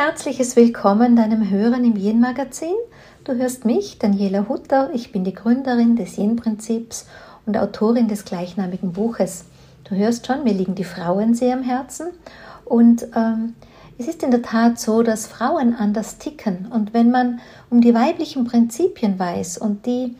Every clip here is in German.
herzliches Willkommen deinem Hören im Yin-Magazin. Du hörst mich, Daniela Hutter. Ich bin die Gründerin des Yin-Prinzips und Autorin des gleichnamigen Buches. Du hörst schon, mir liegen die Frauen sehr am Herzen. Und ähm, es ist in der Tat so, dass Frauen anders ticken. Und wenn man um die weiblichen Prinzipien weiß und die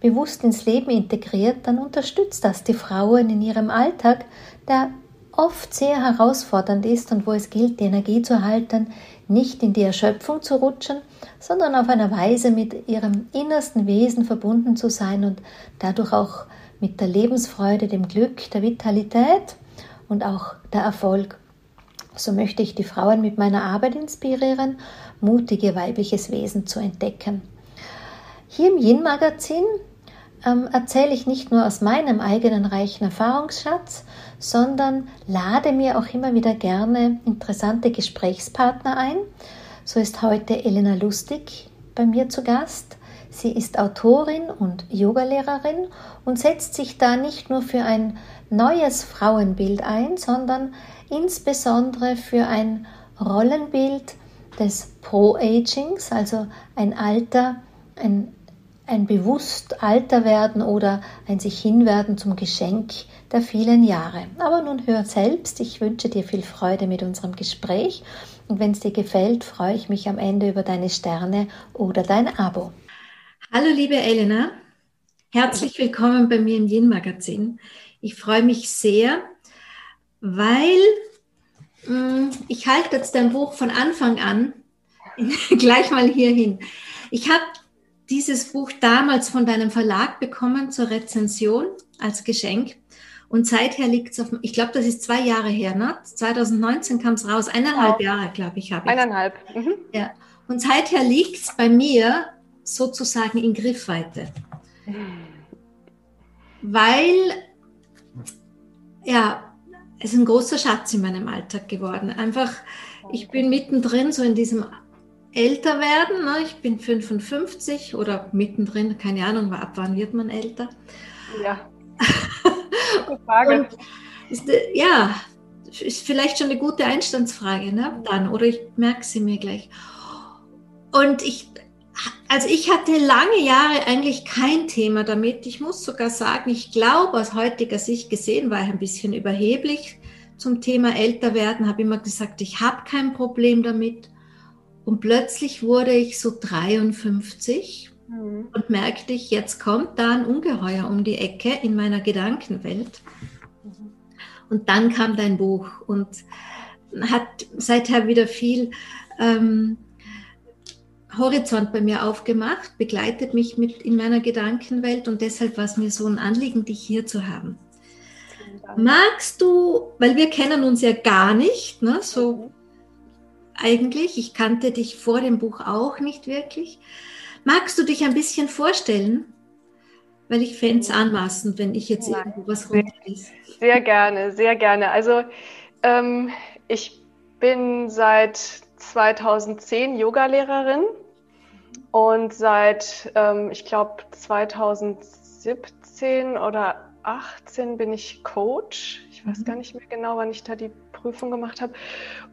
bewusst ins Leben integriert, dann unterstützt das die Frauen in ihrem Alltag, der oft sehr herausfordernd ist und wo es gilt, die Energie zu halten, nicht in die Erschöpfung zu rutschen, sondern auf eine Weise mit ihrem innersten Wesen verbunden zu sein und dadurch auch mit der Lebensfreude, dem Glück, der Vitalität und auch der Erfolg. So möchte ich die Frauen mit meiner Arbeit inspirieren, mutige weibliches Wesen zu entdecken. Hier im Yin-Magazin ähm, erzähle ich nicht nur aus meinem eigenen reichen Erfahrungsschatz, sondern lade mir auch immer wieder gerne interessante Gesprächspartner ein. So ist heute Elena Lustig bei mir zu Gast. Sie ist Autorin und Yogalehrerin und setzt sich da nicht nur für ein neues Frauenbild ein, sondern insbesondere für ein Rollenbild des Pro-Agings, also ein Alter, ein ein bewusst alter werden oder ein sich hinwerden zum Geschenk der vielen Jahre. Aber nun hör selbst, ich wünsche dir viel Freude mit unserem Gespräch und wenn es dir gefällt, freue ich mich am Ende über deine Sterne oder dein Abo. Hallo liebe Elena, herzlich willkommen bei mir im Yin Magazin. Ich freue mich sehr, weil mh, hm, ich halte jetzt dein Buch von Anfang an gleich mal hier hin. Ich habe dieses Buch damals von deinem Verlag bekommen zur Rezension als Geschenk. Und seither liegt es auf, ich glaube, das ist zwei Jahre her, ne? 2019 kam es raus, eineinhalb wow. Jahre, glaube ich, habe ich. Eineinhalb. Mhm. Ja. Und seither liegt es bei mir sozusagen in Griffweite. Weil, ja, es ist ein großer Schatz in meinem Alltag geworden. Einfach, ich bin mittendrin so in diesem älter werden. Ne? Ich bin 55 oder mittendrin, keine Ahnung, ab wann wird man älter? Ja. Frage. Ist, ja, ist vielleicht schon eine gute Einstandsfrage, ne? Dann, oder ich merke sie mir gleich. Und ich, also ich hatte lange Jahre eigentlich kein Thema damit. Ich muss sogar sagen, ich glaube, aus heutiger Sicht gesehen war ich ein bisschen überheblich zum Thema älter werden, habe immer gesagt, ich habe kein Problem damit. Und plötzlich wurde ich so 53 mhm. und merkte ich, jetzt kommt da ein Ungeheuer um die Ecke in meiner Gedankenwelt. Mhm. Und dann kam dein Buch und hat seither wieder viel ähm, Horizont bei mir aufgemacht, begleitet mich mit in meiner Gedankenwelt und deshalb war es mir so ein Anliegen, dich hier zu haben. Magst du, weil wir kennen uns ja gar nicht, ne, so mhm eigentlich. Ich kannte dich vor dem Buch auch nicht wirklich. Magst du dich ein bisschen vorstellen? Weil ich fände es anmaßend, wenn ich jetzt Nein. irgendwo was runterlese. Sehr gerne, sehr gerne. Also ähm, ich bin seit 2010 Yogalehrerin und seit, ähm, ich glaube, 2017 oder 18 bin ich Coach. Ich weiß mhm. gar nicht mehr genau, wann ich da die Prüfung gemacht habe.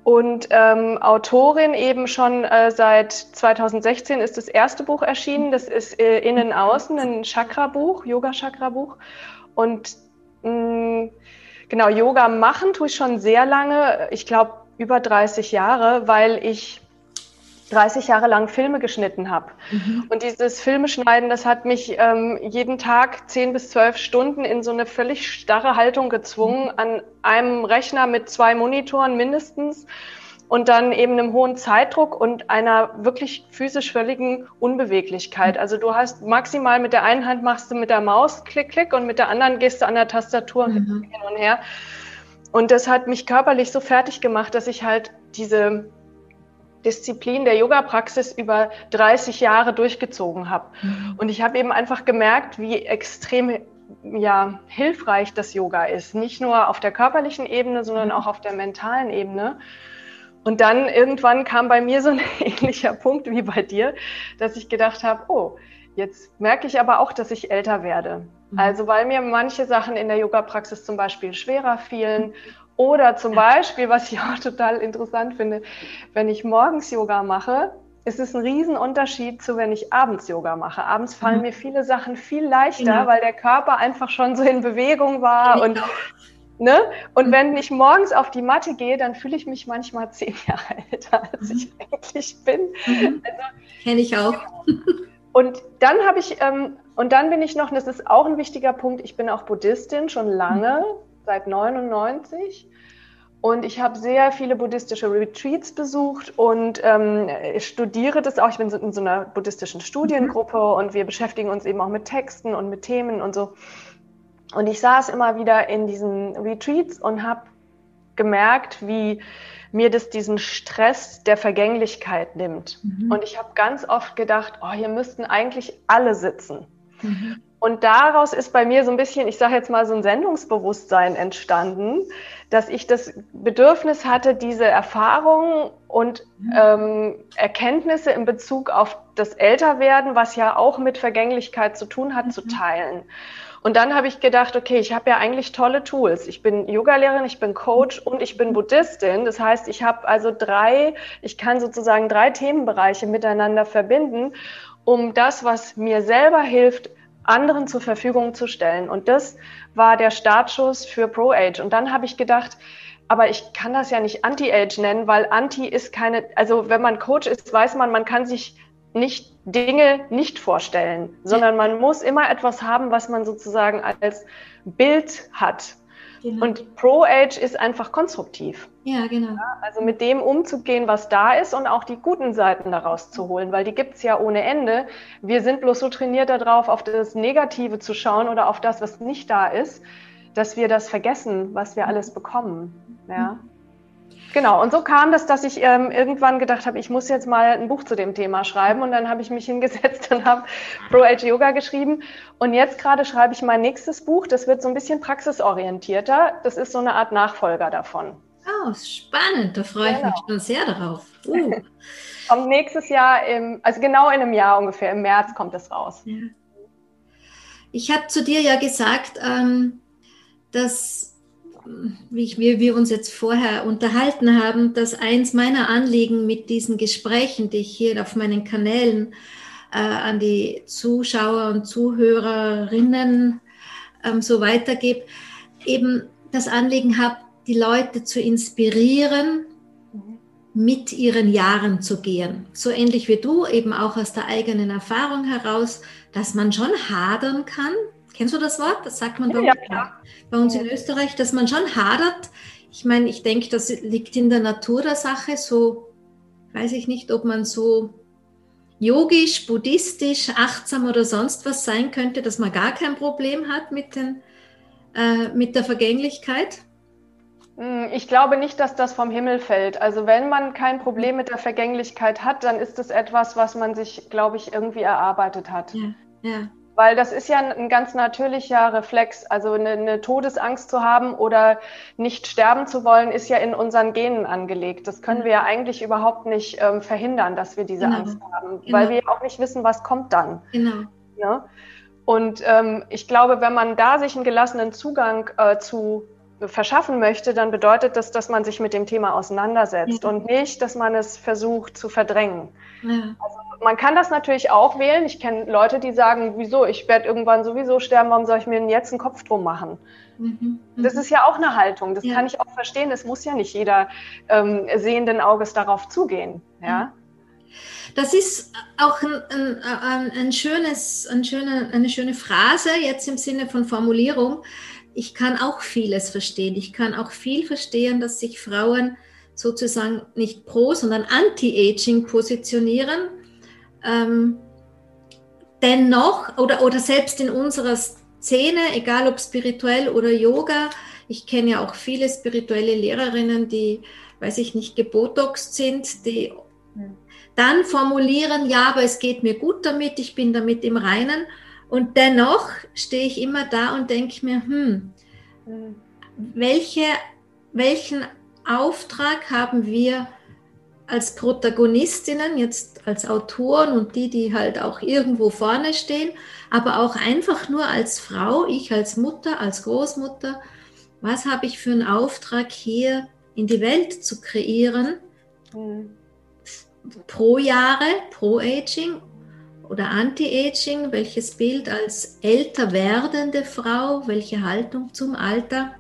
Und ähm, Autorin eben schon äh, seit 2016 ist das erste Buch erschienen. Das ist äh, Innen Außen, ein Chakra-Buch, Yoga-Chakra-Buch. Und mh, mm, genau, Yoga machen tue ich schon sehr lange. Ich glaube über 30 Jahre, weil ich 30 Jahre lang Filme geschnitten habe. Mhm. Und dieses Filmeschneiden, das hat mich ähm, jeden Tag 10 bis 12 Stunden in so eine völlig starre Haltung gezwungen, mhm. an einem Rechner mit zwei Monitoren mindestens und dann eben einem hohen Zeitdruck und einer wirklich physisch völligen Unbeweglichkeit. Mhm. Also du hast maximal mit der einen Hand machst du mit der Maus klick, klick und mit der anderen gehst du an der Tastatur mhm. hin und her. Und das hat mich körperlich so fertig gemacht, dass ich halt diese Disziplin der Yoga-Praxis über 30 Jahre durchgezogen habe. Mhm. Und ich habe eben einfach gemerkt, wie extrem ja, hilfreich das Yoga ist. Nicht nur auf der körperlichen Ebene, sondern mhm. auch auf der mentalen Ebene. Und dann irgendwann kam bei mir so ein ähnlicher Punkt wie bei dir, dass ich gedacht habe, oh, jetzt merke ich aber auch, dass ich älter werde. Mhm. Also weil mir manche Sachen in der Yoga-Praxis zum Beispiel schwerer fielen Oder zum Beispiel, was ich auch total interessant finde, wenn ich morgens Yoga mache, ist es ein Riesenunterschied zu, wenn ich abends Yoga mache. Abends fallen mhm. mir viele Sachen viel leichter, genau. weil der Körper einfach schon so in Bewegung war genau. und Ne? Und mhm. wenn ich morgens auf die Matte gehe, dann fühle ich mich manchmal zehn Jahre älter, als ich mhm. eigentlich bin. Mhm. Also, Kenne ich auch. Und dann habe ich, ähm, und dann bin ich noch, und das ist auch ein wichtiger Punkt, ich bin auch Buddhistin schon lange, mhm. Seit 99. Und ich habe sehr viele buddhistische Retreats besucht und ähm, studiere das auch. Ich bin in so einer buddhistischen Studiengruppe mhm. und wir beschäftigen uns eben auch mit Texten und mit Themen und so. Und ich saß immer wieder in diesen Retreats und habe gemerkt, wie mir das diesen Stress der Vergänglichkeit nimmt. Mhm. Und ich habe ganz oft gedacht, oh, hier müssten eigentlich alle sitzen. Mhm. Und daraus ist bei mir so ein bisschen, ich sage jetzt mal, so ein Sendungsbewusstsein entstanden, dass ich das Bedürfnis hatte, diese Erfahrungen und mhm. ähm, Erkenntnisse in Bezug auf das Älterwerden, was ja auch mit Vergänglichkeit zu tun hat, mhm. zu teilen. Und dann habe ich gedacht, okay, ich habe ja eigentlich tolle Tools. Ich bin Yogalehrerin, ich bin Coach und ich bin Buddhistin. Das heißt, ich habe also drei, ich kann sozusagen drei Themenbereiche miteinander verbinden, um das, was mir selber hilft, anderen zur Verfügung zu stellen. Und das war der Startschuss für ProAge. Und dann habe ich gedacht, aber ich kann das ja nicht Anti-Age nennen, weil Anti ist keine, also wenn man Coach ist, weiß man, man kann sich nicht Dinge nicht vorstellen, sondern man muss immer etwas haben, was man sozusagen als Bild hat. Genau. Und Pro-Age ist einfach konstruktiv. Ja, genau. Ja, also mit dem umzugehen, was da ist und auch die guten Seiten daraus zu holen, weil die gibt es ja ohne Ende. Wir sind bloß so trainiert darauf, auf das Negative zu schauen oder auf das, was nicht da ist, dass wir das vergessen, was wir alles bekommen. Ja. Mhm. Genau, und so kam das, dass ich ähm, irgendwann gedacht habe, ich muss jetzt mal ein Buch zu dem Thema schreiben. Und dann habe ich mich hingesetzt und habe Pro Age Yoga geschrieben. Und jetzt gerade schreibe ich mein nächstes Buch. Das wird so ein bisschen praxisorientierter. Das ist so eine Art Nachfolger davon. Oh, spannend. Da freue genau. ich mich genau. schon sehr darauf. Uh. kommt nächstes Jahr, im, also genau in einem Jahr ungefähr, im März kommt es raus. Ja. Ich habe zu dir ja gesagt, ähm, dass wie, ich, wie wir uns jetzt vorher unterhalten haben, dass eins meiner Anliegen mit diesen Gesprächen, die ich hier auf meinen Kanälen äh, an die Zuschauer und Zuhörerinnen ähm, so weitergebe, eben das Anliegen habe, die Leute zu inspirieren, mit ihren Jahren zu gehen. So ähnlich wie du, eben auch aus der eigenen Erfahrung heraus, dass man schon hadern kann, Kennst du das Wort? Das sagt man bei, ja, uns, ja. bei uns in Österreich, dass man schon hadert. Ich meine, ich denke, das liegt in der Natur der Sache. So weiß ich nicht, ob man so yogisch, buddhistisch, achtsam oder sonst was sein könnte, dass man gar kein Problem hat mit, den, äh, mit der Vergänglichkeit. Hm, ich glaube nicht, dass das vom Himmel fällt. Also wenn man kein Problem mit der Vergänglichkeit hat, dann ist es etwas, was man sich, glaube ich, irgendwie erarbeitet hat. Ja, ja. Weil das ist ja ein ganz natürlicher Reflex. Also eine, eine, Todesangst zu haben oder nicht sterben zu wollen, ist ja in unseren Genen angelegt. Das können wir ja eigentlich überhaupt nicht ähm, verhindern, dass wir diese genau. Angst haben, genau. weil wir auch nicht wissen, was kommt dann. Genau. Ja? Und ähm, ich glaube, wenn man da sich einen gelassenen Zugang äh, zu verschaffen möchte, dann bedeutet das, dass man sich mit dem Thema auseinandersetzt ja. und nicht, dass man es versucht zu verdrängen. Ja. Also man kann das natürlich auch wählen. Ich kenne Leute, die sagen, wieso, ich werde irgendwann sowieso sterben, warum soll ich mir denn jetzt einen Kopf drum machen? Mhm, das mhm. ist ja auch eine Haltung, das ja. kann ich auch verstehen. Es muss ja nicht jeder ähm, sehenden Auges darauf zugehen. Ja? Das ist auch ein, ein, ein schönes, ein schöne, eine schöne Phrase jetzt im Sinne von Formulierung. Ich kann auch vieles verstehen. Ich kann auch viel verstehen, dass sich Frauen sozusagen nicht pro, sondern anti-aging positionieren ähm, dennoch oder, oder selbst in unserer Szene, egal ob spirituell oder Yoga, ich kenne ja auch viele spirituelle Lehrerinnen, die, weiß ich nicht, gebotoxt sind, die dann formulieren, ja, aber es geht mir gut damit, ich bin damit im Reinen. Und dennoch stehe ich immer da und denke mir, hm, welche, welchen Auftrag haben wir als Protagonistinnen, jetzt als Autoren und die, die halt auch irgendwo vorne stehen, aber auch einfach nur als Frau, ich als Mutter, als Großmutter, was habe ich für einen Auftrag hier in die Welt zu kreieren, mhm. pro Jahre, pro Aging oder Anti-Aging, welches Bild als älter werdende Frau, welche Haltung zum Alter.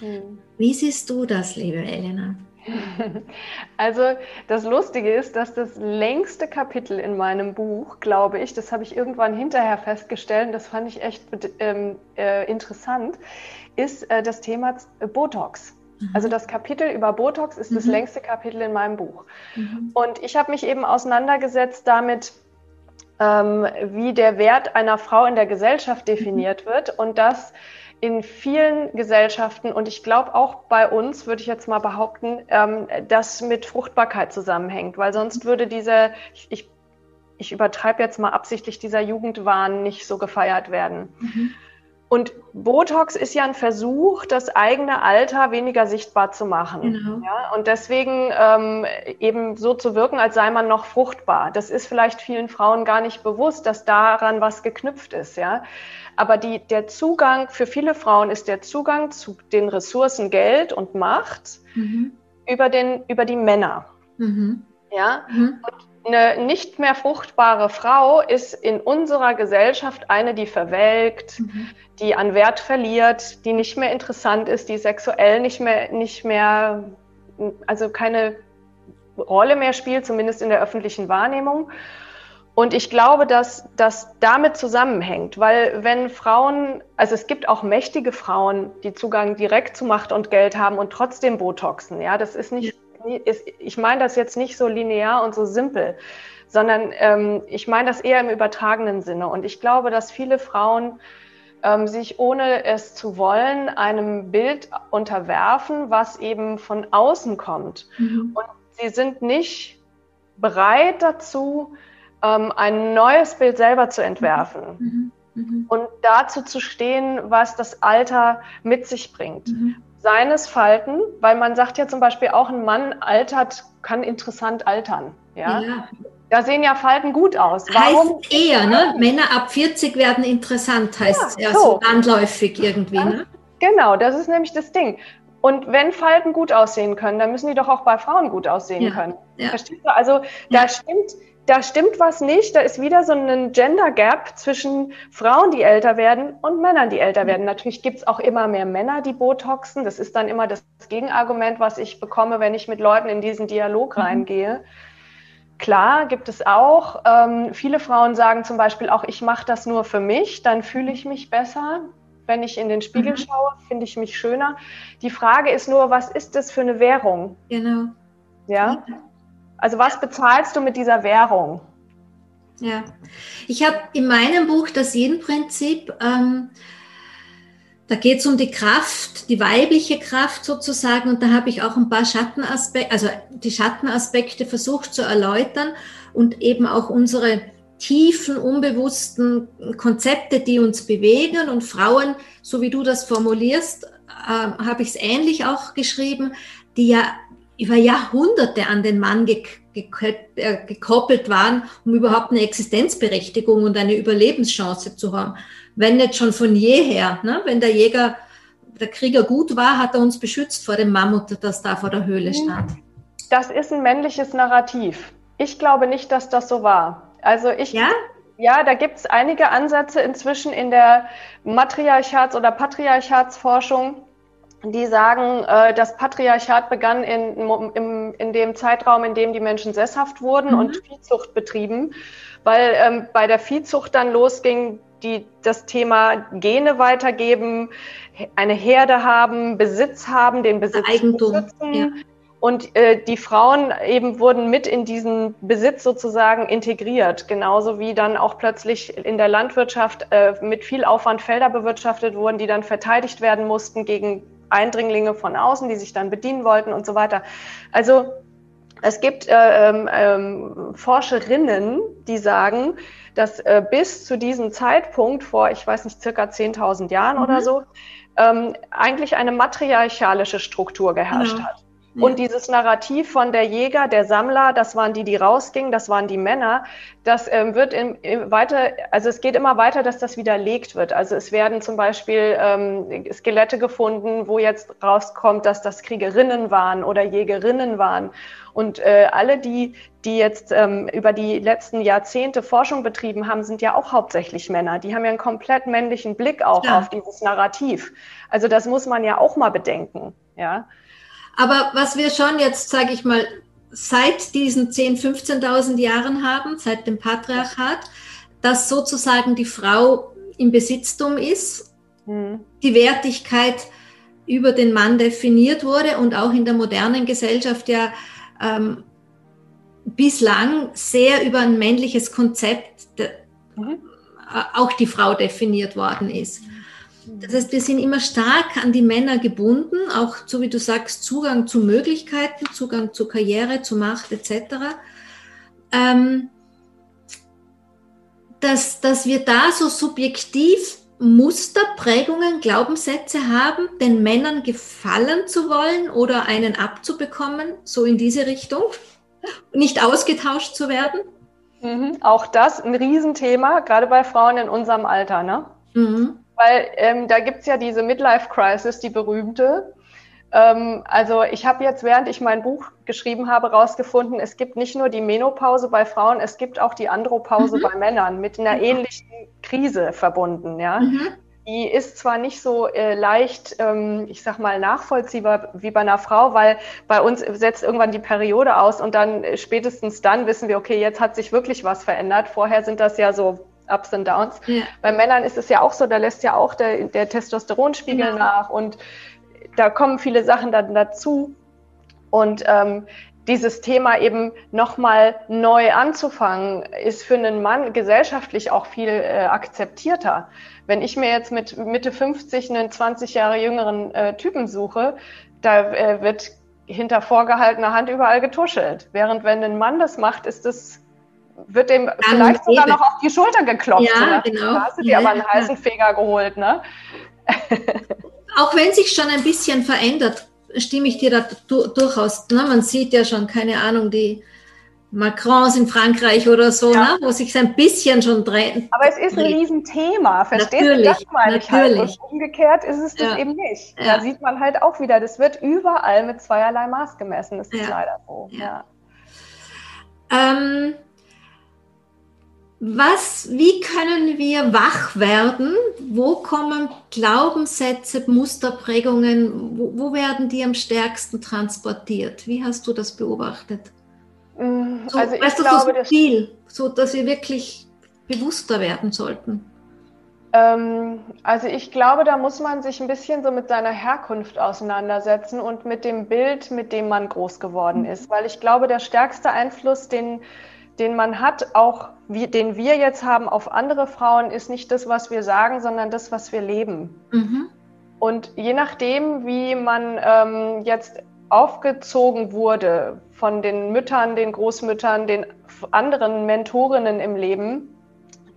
Mhm. Wie siehst du das, liebe Elena? Also das Lustige ist, dass das längste Kapitel in meinem Buch, glaube ich, das habe ich irgendwann hinterher festgestellt, das fand ich echt ähm, äh, interessant, ist äh, das Thema äh, Botox. Mhm. Also das Kapitel über Botox ist mhm. das längste Kapitel in meinem Buch. Mhm. Und ich habe mich eben auseinandergesetzt damit, ähm, wie der Wert einer Frau in der Gesellschaft definiert mhm. wird und dass in vielen Gesellschaften und ich glaube auch bei uns, würde ich jetzt mal behaupten, ähm, das mit Fruchtbarkeit zusammenhängt, weil sonst würde diese, ich, ich übertreibe jetzt mal absichtlich, dieser Jugendwahn nicht so gefeiert werden. Mhm. Und Botox ist ja ein Versuch, das eigene Alter weniger sichtbar zu machen. Genau. Ja, und deswegen ähm, eben so zu wirken, als sei man noch fruchtbar. Das ist vielleicht vielen Frauen gar nicht bewusst, dass daran was geknüpft ist. Ja? Aber die, der Zugang für viele Frauen ist der Zugang zu den Ressourcen Geld und Macht mhm. über, den, über die Männer. Mhm. Ja? Mhm. Und eine nicht mehr fruchtbare Frau ist in unserer Gesellschaft eine, die verwelkt, mhm. die an Wert verliert, die nicht mehr interessant ist, die sexuell nicht mehr, nicht mehr, also keine Rolle mehr spielt, zumindest in der öffentlichen Wahrnehmung. Und ich glaube, dass das damit zusammenhängt, weil wenn Frauen, also es gibt auch mächtige Frauen, die Zugang direkt zu Macht und Geld haben und trotzdem Botoxen. Ja, das ist nicht ist, ich meine das jetzt nicht so linear und so simpel, sondern ähm, ich meine das eher im übertragenen Sinne. Und ich glaube, dass viele Frauen ähm, sich, ohne es zu wollen, einem Bild unterwerfen, was eben von außen kommt. Mhm. Und sie sind nicht bereit dazu, ähm, ein neues Bild selber zu entwerfen. Mhm. Mhm. mhm. Und dazu zu stehen, was das Alter mit sich bringt. Seines Falten, weil man sagt ja zum Beispiel auch, ein Mann altert, kann interessant altern. Ja. ja. Da sehen ja Falten gut aus. Warum? Heißt eher, ne? Männer ab 40 werden interessant, heißt es ja, so. so landläufig irgendwie. Ne? Genau, das ist nämlich das Ding. Und wenn Falten gut aussehen können, dann müssen die doch auch bei Frauen gut aussehen ja. können. Ja. Verstehst du? Also da stimmt da stimmt was nicht. Da ist wieder so ein Gender Gap zwischen Frauen, die älter werden und Männern, die älter werden. Natürlich gibt es auch immer mehr Männer, die Botoxen. Das ist dann immer das Gegenargument, was ich bekomme, wenn ich mit Leuten in diesen Dialog mhm. reingehe. Klar, gibt es auch. Ähm, viele Frauen sagen zum Beispiel auch, ich mache das nur für mich, dann fühle ich mich besser. Wenn ich in den Spiegel mhm. schaue, finde ich mich schöner. Die Frage ist nur, was ist das für eine Währung? Genau. Ja. Also was bezahlst du mit dieser Währung? Ja, ich habe in meinem Buch das Yin-Prinzip, ähm, da geht es um die Kraft, die weibliche Kraft sozusagen, und da habe ich auch ein paar Schattenaspekte, also die Schattenaspekte versucht zu erläutern und eben auch unsere tiefen, unbewussten Konzepte, die uns bewegen. Und Frauen, so wie du das formulierst, äh, habe ich es ähnlich auch geschrieben, die ja über Jahrhunderte an den Mann äh, gekoppelt waren, um überhaupt eine Existenzberechtigung und eine Überlebenschance zu haben. Wenn nicht schon von jeher, ne? wenn der Jäger, der Krieger gut war, hat er uns beschützt vor dem Mammut, das da vor der Höhle stand. Das ist ein männliches Narrativ. Ich glaube nicht, dass das so war. Also ich, ja? Ja, da gibt es einige Ansätze inzwischen in der Matriarchats- oder Patriarchatsforschung, die sagen, äh, das Patriarchat begann in, in, in dem Zeitraum, in dem die Menschen sesshaft wurden mhm. und Viehzucht betrieben, weil ähm, bei der Viehzucht dann losging, die das Thema Gene weitergeben, eine Herde haben, Besitz haben, den Besitz Eigentum. Besitzen. Ja. Und äh, die Frauen eben wurden mit in diesen Besitz sozusagen integriert, genauso wie dann auch plötzlich in der Landwirtschaft äh, mit viel Aufwand Felder bewirtschaftet wurden, die dann verteidigt werden mussten gegen Eindringlinge von außen, die sich dann bedienen wollten und so weiter. Also es gibt äh, ähm, ähm, Forscherinnen, die sagen, dass äh, bis zu diesem Zeitpunkt vor, ich weiß nicht, circa 10.000 Jahren mhm. oder so, ähm, eigentlich eine matriarchalische Struktur geherrscht ja. hat. Und dieses Narrativ von der Jäger, der Sammler, das waren die, die rausgingen, das waren die Männer, das ähm, wird im, im weiter, also es geht immer weiter, dass das widerlegt wird. Also es werden zum Beispiel ähm, Skelette gefunden, wo jetzt rauskommt, dass das Kriegerinnen waren oder Jägerinnen waren. Und äh, alle, die, die jetzt ähm, über die letzten Jahrzehnte Forschung betrieben haben, sind ja auch hauptsächlich Männer. Die haben ja einen komplett männlichen Blick auch ja. auf dieses Narrativ. Also das muss man ja auch mal bedenken. Ja. Aber was wir schon jetzt, sage ich mal, seit diesen 10.000, 15.000 Jahren haben, seit dem Patriarchat, dass sozusagen die Frau im Besitztum ist, mhm. die Wertigkeit über den Mann definiert wurde und auch in der modernen Gesellschaft ja ähm, bislang sehr über ein männliches Konzept mhm. auch die Frau definiert worden ist. Das heißt, wir sind immer stark an die Männer gebunden, auch so wie du sagst, Zugang zu Möglichkeiten, Zugang zu Karriere, zu Macht etc. Ähm, dass, dass wir da so subjektiv Muster, Prägungen, Glaubenssätze haben, den Männern gefallen zu wollen oder einen abzubekommen, so in diese Richtung, nicht ausgetauscht zu werden? Mhm. Auch das ein Riesenthema, gerade bei Frauen in unserem Alter, ne? Mhm. Weil ähm, da gibt es ja diese Midlife-Crisis, die berühmte. Ähm, also ich habe jetzt, während ich mein Buch geschrieben habe, herausgefunden, es gibt nicht nur die Menopause bei Frauen, es gibt auch die Andropause mhm. bei Männern mit einer ähnlichen Krise verbunden, ja. Mhm. Die ist zwar nicht so äh, leicht, ähm, ich sag mal, nachvollziehbar wie bei einer Frau, weil bei uns setzt irgendwann die Periode aus und dann äh, spätestens dann wissen wir, okay, jetzt hat sich wirklich was verändert. Vorher sind das ja so Ups und Downs. Ja. Bei Männern ist es ja auch so, da lässt ja auch der, der Testosteronspiegel genau. nach und da kommen viele Sachen dann dazu. Und ähm, dieses Thema eben nochmal neu anzufangen, ist für einen Mann gesellschaftlich auch viel äh, akzeptierter. Wenn ich mir jetzt mit Mitte 50 einen 20 Jahre jüngeren äh, Typen suche, da äh, wird hinter vorgehaltener Hand überall getuschelt. Während wenn ein Mann das macht, ist das wird dem Dann vielleicht sogar noch auf die Schulter geklopft. Ja, ne? genau. Da hast du dir ja, aber einen heißen Feger geholt, ne? Auch wenn sich schon ein bisschen verändert, stimme ich dir da durchaus. Ne? Man sieht ja schon, keine Ahnung, die Macrons in Frankreich oder so, ja. ne? wo sich ein bisschen schon dreht. Aber es ist ein Riesenthema, verstehst natürlich, du? Das meine ich halt. Und umgekehrt ist es das ja. eben nicht. Ja. Da sieht man halt auch wieder, das wird überall mit zweierlei Maß gemessen. Das ist leider so. Ja. Ähm, was, wie können wir wach werden? Wo kommen Glaubenssätze, Musterprägungen, wo, wo werden die am stärksten transportiert? Wie hast du das beobachtet? Mm, so, also ich weißt du, glaube, so viel, so dass wir wirklich bewusster werden sollten. Ähm, also ich glaube, da muss man sich ein bisschen so mit seiner Herkunft auseinandersetzen und mit dem Bild, mit dem man groß geworden mhm. ist. Weil ich glaube, der stärkste Einfluss, den den man hat, auch wie, den wir jetzt haben auf andere Frauen, ist nicht das, was wir sagen, sondern das, was wir leben. Mhm. Und je nachdem, wie man ähm, jetzt aufgezogen wurde von den Müttern, den Großmüttern, den anderen Mentorinnen im Leben,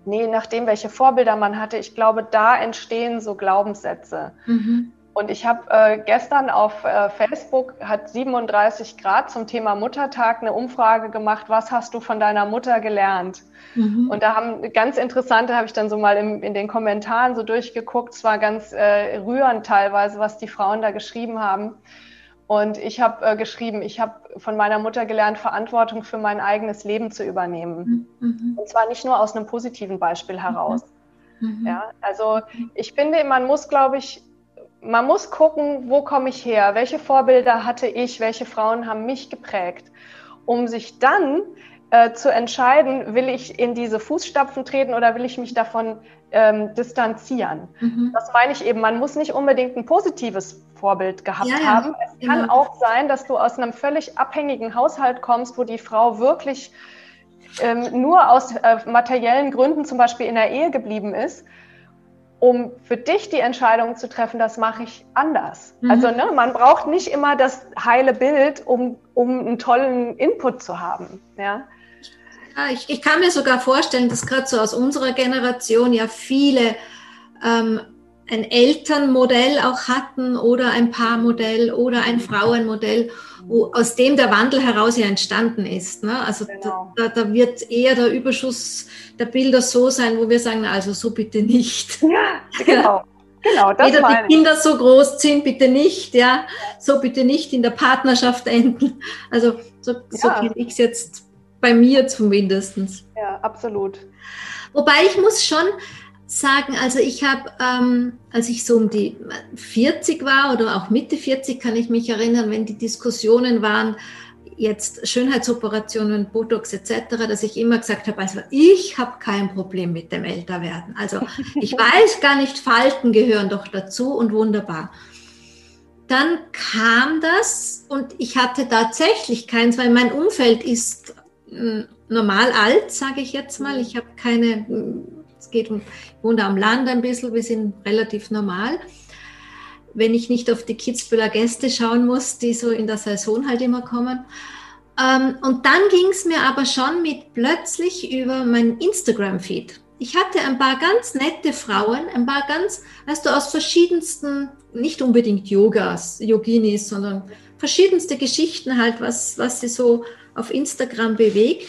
je nachdem, welche Vorbilder man hatte, ich glaube, da entstehen so Glaubenssätze. Mhm. Und ich habe äh, gestern auf äh, Facebook, hat 37 Grad zum Thema Muttertag eine Umfrage gemacht, was hast du von deiner Mutter gelernt? Mhm. Und da haben ganz interessante, habe ich dann so mal im, in den Kommentaren so durchgeguckt, es war ganz äh, rührend teilweise, was die Frauen da geschrieben haben. Und ich habe äh, geschrieben, ich habe von meiner Mutter gelernt, Verantwortung für mein eigenes Leben zu übernehmen. Mhm. Und zwar nicht nur aus einem positiven Beispiel heraus. Mhm. Ja, also ich finde, man muss, glaube ich, man muss gucken, wo komme ich her, welche Vorbilder hatte ich, welche Frauen haben mich geprägt, um sich dann äh, zu entscheiden, will ich in diese Fußstapfen treten oder will ich mich davon ähm, distanzieren. Mhm. Das meine ich eben, man muss nicht unbedingt ein positives Vorbild gehabt ja, haben. Es genau. kann auch sein, dass du aus einem völlig abhängigen Haushalt kommst, wo die Frau wirklich ähm, nur aus äh, materiellen Gründen zum Beispiel in der Ehe geblieben ist um für dich die Entscheidung zu treffen, das mache ich anders. Mhm. Also ne, man braucht nicht immer das heile Bild, um, um einen tollen Input zu haben. Ja? ja ich, ich kann mir sogar vorstellen, dass gerade so aus unserer Generation ja viele ähm, ein Elternmodell auch hatten oder ein Paarmodell oder ein Frauenmodell, wo, aus dem der Wandel heraus ja entstanden ist. Ne? Also genau. da, da, wird eher der Überschuss der Bilder so sein, wo wir sagen, also so bitte nicht. Ja, genau. Genau, das Weder die Kinder so groß sind, bitte nicht, ja. So bitte nicht in der Partnerschaft enden. Also so, ja. so kenne ich es jetzt bei mir zumindest. Ja, absolut. Wobei ich muss schon sagen, also ich habe, ähm, als ich so um die 40 war oder auch Mitte 40, kann ich mich erinnern, wenn die Diskussionen waren, jetzt Schönheitsoperationen, Botox etc., dass ich immer gesagt habe, also ich habe kein Problem mit dem Älterwerden. Also ich weiß gar nicht, Falten gehören doch dazu und wunderbar. Dann kam das und ich hatte tatsächlich keins, weil mein Umfeld ist hm, normal alt, sage ich jetzt mal. Ich habe keine, geht ich wohne am Land ein bisschen, wir sind relativ normal wenn ich nicht auf die Kitzbüheler Gäste schauen muss, die so in der Saison halt immer kommen. Ähm, und dann ging es mir aber schon mit plötzlich über mein Instagram-Feed. Ich hatte ein paar ganz nette Frauen, ein paar ganz, weißt du, aus verschiedensten, nicht unbedingt Yogas, Yoginis, sondern verschiedenste Geschichten halt, was, was sie so auf Instagram bewegt.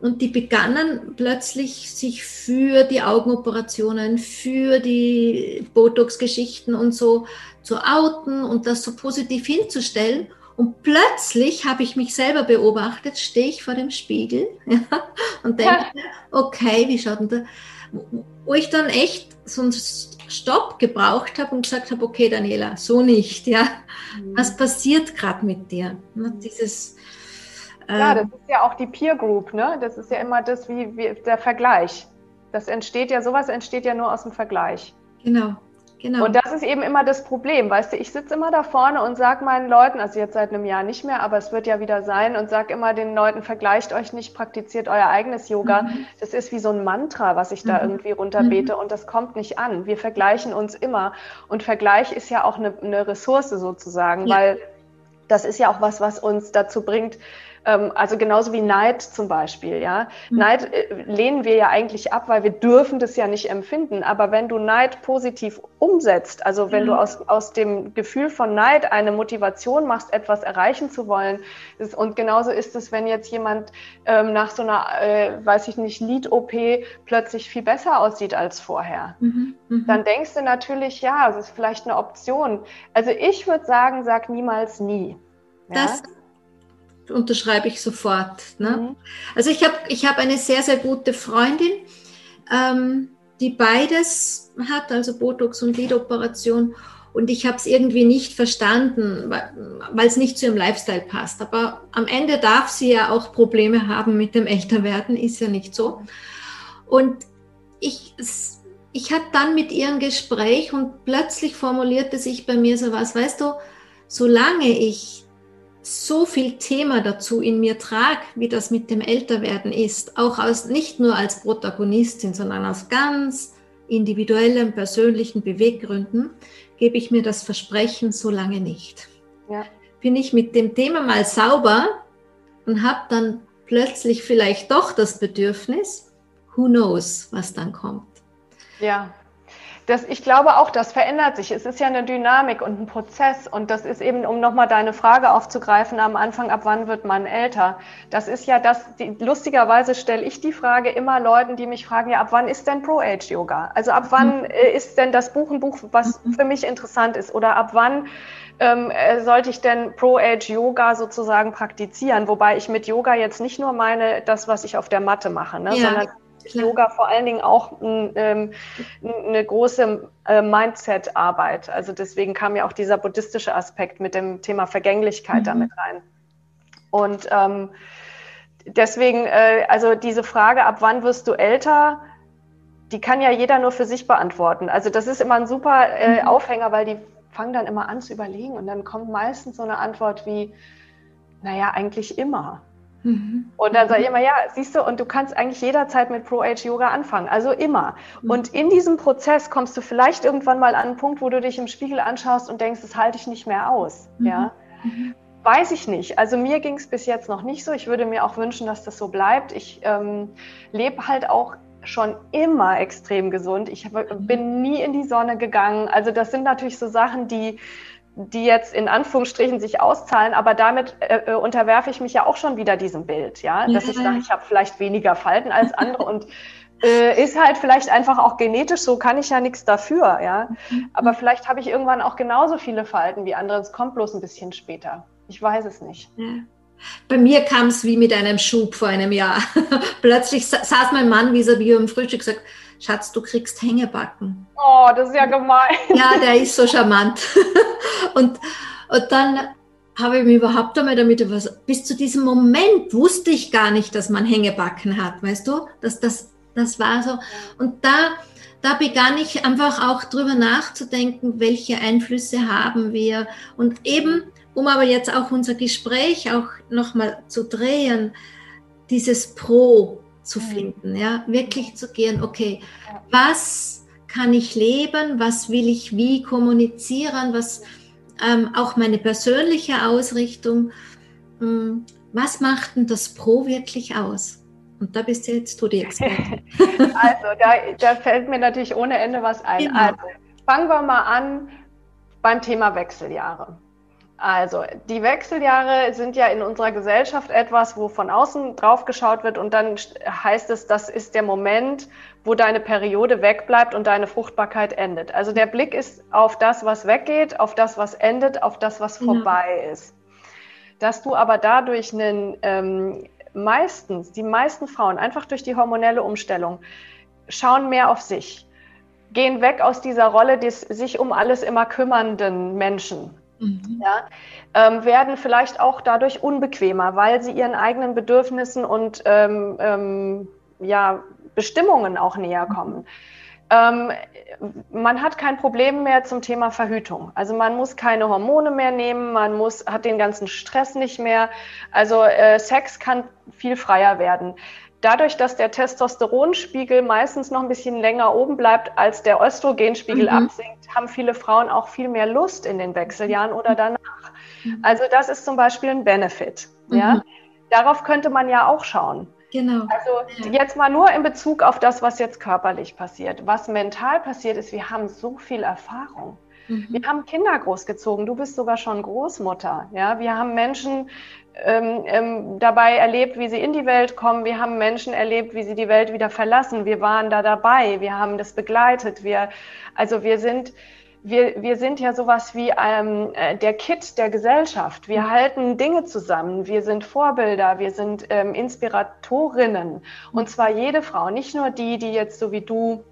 Und die begannen plötzlich sich für die Augenoperationen, für die Botox-Geschichten und so zu outen und das so positiv hinzustellen. Und plötzlich habe ich mich selber beobachtet, stehe ich vor dem Spiegel ja, und denke, okay, wie schaut denn da? Wo ich dann echt so einen Stopp gebraucht habe und gesagt habe, okay, Daniela, so nicht, ja. Mhm. Was passiert gerade mit dir? Dieses ja, das ähm, ist ja auch die Peer Group, ne? Das ist ja immer das wie, wie der Vergleich. Das entsteht ja, sowas entsteht ja nur aus dem Vergleich. Genau. Genau. Und das ist eben immer das Problem, weißt du, ich sitze immer da vorne und sage meinen Leuten, also jetzt seit einem Jahr nicht mehr, aber es wird ja wieder sein und sage immer den Leuten, vergleicht euch nicht, praktiziert euer eigenes Yoga. Mhm. Das ist wie so ein Mantra, was ich da mhm. irgendwie runterbete mhm. und das kommt nicht an. Wir vergleichen uns immer und Vergleich ist ja auch eine, eine Ressource sozusagen, ja. weil das ist ja auch was, was uns dazu bringt, also genauso wie Neid zum Beispiel, ja. Mhm. Neid äh, lehnen wir ja eigentlich ab, weil wir dürfen das ja nicht empfinden. Aber wenn du Neid positiv umsetzt, also wenn mhm. du aus, aus dem Gefühl von Neid eine Motivation machst, etwas erreichen zu wollen, ist, und genauso ist es, wenn jetzt jemand ähm, nach so einer, äh, weiß ich nicht, Lied-OP plötzlich viel besser aussieht als vorher. Mhm. mhm. Dann denkst du natürlich, ja, es ist vielleicht eine Option. Also ich würde sagen, sag niemals nie. Ja? Das unterschreibe ich sofort. Ne? Mhm. Also ich habe ich hab eine sehr, sehr gute Freundin, ähm, die beides hat, also Botox und Lidoperation. Und ich habe es irgendwie nicht verstanden, weil es nicht zu ihrem Lifestyle passt. Aber am Ende darf sie ja auch Probleme haben mit dem Älterwerden, ist ja nicht so. Und ich, ich hatte dann mit ihr ein Gespräch und plötzlich formulierte sich bei mir so was, weißt du, solange ich so viel Thema dazu in mir trage, wie das mit dem Älterwerden ist, auch als nicht nur als Protagonistin, sondern aus ganz individuellen, persönlichen Beweggründen, gebe ich mir das Versprechen so lange nicht. Ja. Bin ich mit dem Thema mal sauber und habe dann plötzlich vielleicht doch das Bedürfnis, who knows, was dann kommt. Ja, das, ich glaube auch, das verändert sich. Es ist ja eine Dynamik und ein Prozess. Und das ist eben, um nochmal deine Frage aufzugreifen am Anfang, ab wann wird man älter? Das ist ja das, die, lustigerweise stelle ich die Frage immer Leuten, die mich fragen, ja, ab wann ist denn Pro-Age-Yoga? Also ab wann mhm. Äh, ist denn das Buch ein Buch, was mhm. für mich interessant ist? Oder ab wann ähm, äh, sollte ich denn Pro-Age-Yoga sozusagen praktizieren? Wobei ich mit Yoga jetzt nicht nur meine, das, was ich auf der Matte mache, ne? Ja. sondern Yoga vor allen Dingen auch ähm, eine große äh, Mindset-Arbeit. Also deswegen kam ja auch dieser buddhistische Aspekt mit dem Thema Vergänglichkeit mhm. damit rein. Und ähm, deswegen, äh, also diese Frage, ab wann wirst du älter, die kann ja jeder nur für sich beantworten. Also das ist immer ein super äh, mhm. Aufhänger, weil die fangen dann immer an zu überlegen und dann kommt meistens so eine Antwort wie, naja, eigentlich immer. Mhm. Und dann sage ich immer, ja, siehst du, und du kannst eigentlich jederzeit mit Pro-Age-Yoga anfangen, also immer. Mhm. Und in diesem Prozess kommst du vielleicht irgendwann mal an einen Punkt, wo du dich im Spiegel anschaust und denkst, das halte ich nicht mehr aus. Mhm. Ja. Mhm. Weiß ich nicht. Also mir ging es bis jetzt noch nicht so. Ich würde mir auch wünschen, dass das so bleibt. Ich ähm, lebe halt auch schon immer extrem gesund. Ich bin nie in die Sonne gegangen. Also das sind natürlich so Sachen, die die jetzt in Anführungsstrichen sich auszahlen, aber damit äh, äh, unterwerfe ich mich ja auch schon wieder diesem Bild, ja, dass ja. ich sage, ich habe vielleicht weniger Falten als andere und äh, ist halt vielleicht einfach auch genetisch so, kann ich ja nichts dafür, ja. Mhm. Aber vielleicht habe ich irgendwann auch genauso viele Falten wie andere. Es kommt bloß ein bisschen später. Ich weiß es nicht. Ja. Bei mir kam es wie mit einem Schub vor einem Jahr. Plötzlich saß mein Mann vis-à-vis -vis im Frühstück und gesagt, Schatz, du kriegst Hängebacken. Oh, das ist ja gemein. Ja, der ist so charmant. Und, und dann habe ich mich überhaupt einmal damit was. Bis zu diesem Moment wusste ich gar nicht, dass man Hängebacken hat, weißt du? Das, das, das war so. Und da, da begann ich einfach auch drüber nachzudenken, welche Einflüsse haben wir. Und eben, um aber jetzt auch unser Gespräch auch nochmal zu drehen, dieses Pro zu finden, ja, wirklich zu gehen, okay, was kann ich leben, was will ich wie kommunizieren, was ähm, auch meine persönliche Ausrichtung, ähm, was macht denn das Pro wirklich aus? Und da bist du jetzt du die Expertin. also, da, da, fällt mir natürlich ohne Ende was ein. Genau. Also, fangen wir mal an beim Thema Wechseljahre. Also, die Wechseljahre sind ja in unserer Gesellschaft etwas, wo von außen drauf geschaut wird und dann heißt es, das ist der Moment, wo deine Periode wegbleibt und deine Fruchtbarkeit endet. Also der Blick ist auf das, was weggeht, auf das, was endet, auf das, was vorbei ja. ist. Dass du aber dadurch einen, ähm, meistens, die meisten Frauen, einfach durch die hormonelle Umstellung, schauen mehr auf sich, gehen weg aus dieser Rolle des sich um alles immer kümmernden Menschen Mhm. Ja, ähm, werden vielleicht auch dadurch unbequemer, weil sie ihren eigenen Bedürfnissen und ähm, ähm, ja, Bestimmungen auch näher kommen. Ähm, man hat kein Problem mehr zum Thema Verhütung. Also man muss keine Hormone mehr nehmen, man muss, hat den ganzen Stress nicht mehr. Also äh, Sex kann viel freier werden dadurch, dass der Testosteronspiegel meistens noch ein bisschen länger oben bleibt, als der Östrogenspiegel mhm. absinkt, haben viele Frauen auch viel mehr Lust in den Wechseljahren oder mhm. danach. Mhm. Also das ist zum Beispiel ein Benefit. Ja? Mhm. Darauf könnte man ja auch schauen. Genau. Also jetzt mal nur in Bezug auf das, was jetzt körperlich passiert. Was mental passiert ist, wir haben so viel Erfahrung. Mhm. Wir haben Kinder großgezogen. Du bist sogar schon Großmutter. Ja, wir haben Menschen ähm, ähm, dabei erlebt, wie sie in die Welt kommen. Wir haben Menschen erlebt, wie sie die Welt wieder verlassen. Wir waren da dabei. Wir haben das begleitet. Wir, also wir sind, wir, wir sind ja sowas wie ähm, äh, der Kit der Gesellschaft. Wir mhm. halten Dinge zusammen. Wir sind Vorbilder. Wir sind ähm, Inspiratorinnen. Und zwar jede Frau, nicht nur die, die jetzt so wie du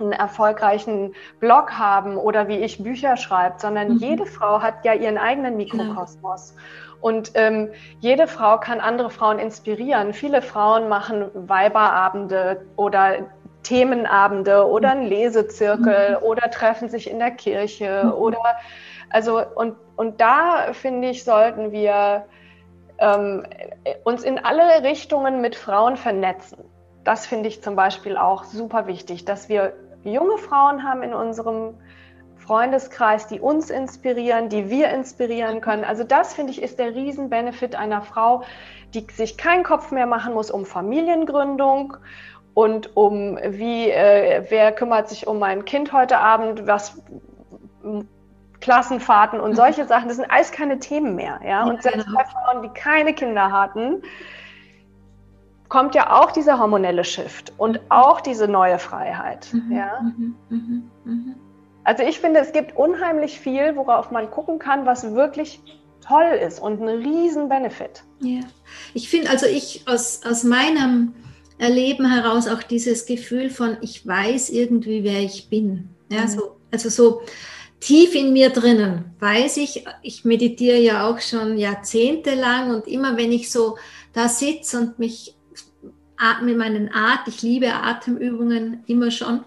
einen erfolgreichen Blog haben oder wie ich Bücher schreibt, sondern mhm. jede Frau hat ja ihren eigenen genau. Mikrokosmos. Genau. Und ähm, jede Frau kann andere Frauen inspirieren. Viele Frauen machen Weiberabende oder Themenabende oder einen Lesezirkel mhm. oder treffen sich in der Kirche mhm. oder also und, und da finde ich, sollten wir ähm, uns in alle Richtungen mit Frauen vernetzen. Das finde ich zum Beispiel auch super wichtig, dass wir junge Frauen haben in unserem Freundeskreis, die uns inspirieren, die wir inspirieren können. Also das finde ich ist der Riesenbenefit einer Frau, die sich keinen Kopf mehr machen muss um Familiengründung und um wie, äh, wer kümmert sich um mein Kind heute Abend, was Klassenfahrten und solche Sachen, das sind alles keine Themen mehr. Ja? Und selbst genau. bei Frauen, die keine Kinder hatten, kommt ja auch dieser hormonelle Shift und auch diese neue Freiheit. Mhm, ja? Mhm, mhm, mhm. Also ich finde, es gibt unheimlich viel, worauf man gucken kann, was wirklich toll ist und ein riesen Benefit. Ja, ich finde, also ich aus, aus meinem Erleben heraus auch dieses Gefühl von, ich weiß irgendwie, wer ich bin. Ja, mhm. so, also so tief in mir drinnen weiß ich, ich meditiere ja auch schon jahrzehntelang und immer wenn ich so da sitze und mich mit meinen Art, ich liebe Atemübungen immer schon,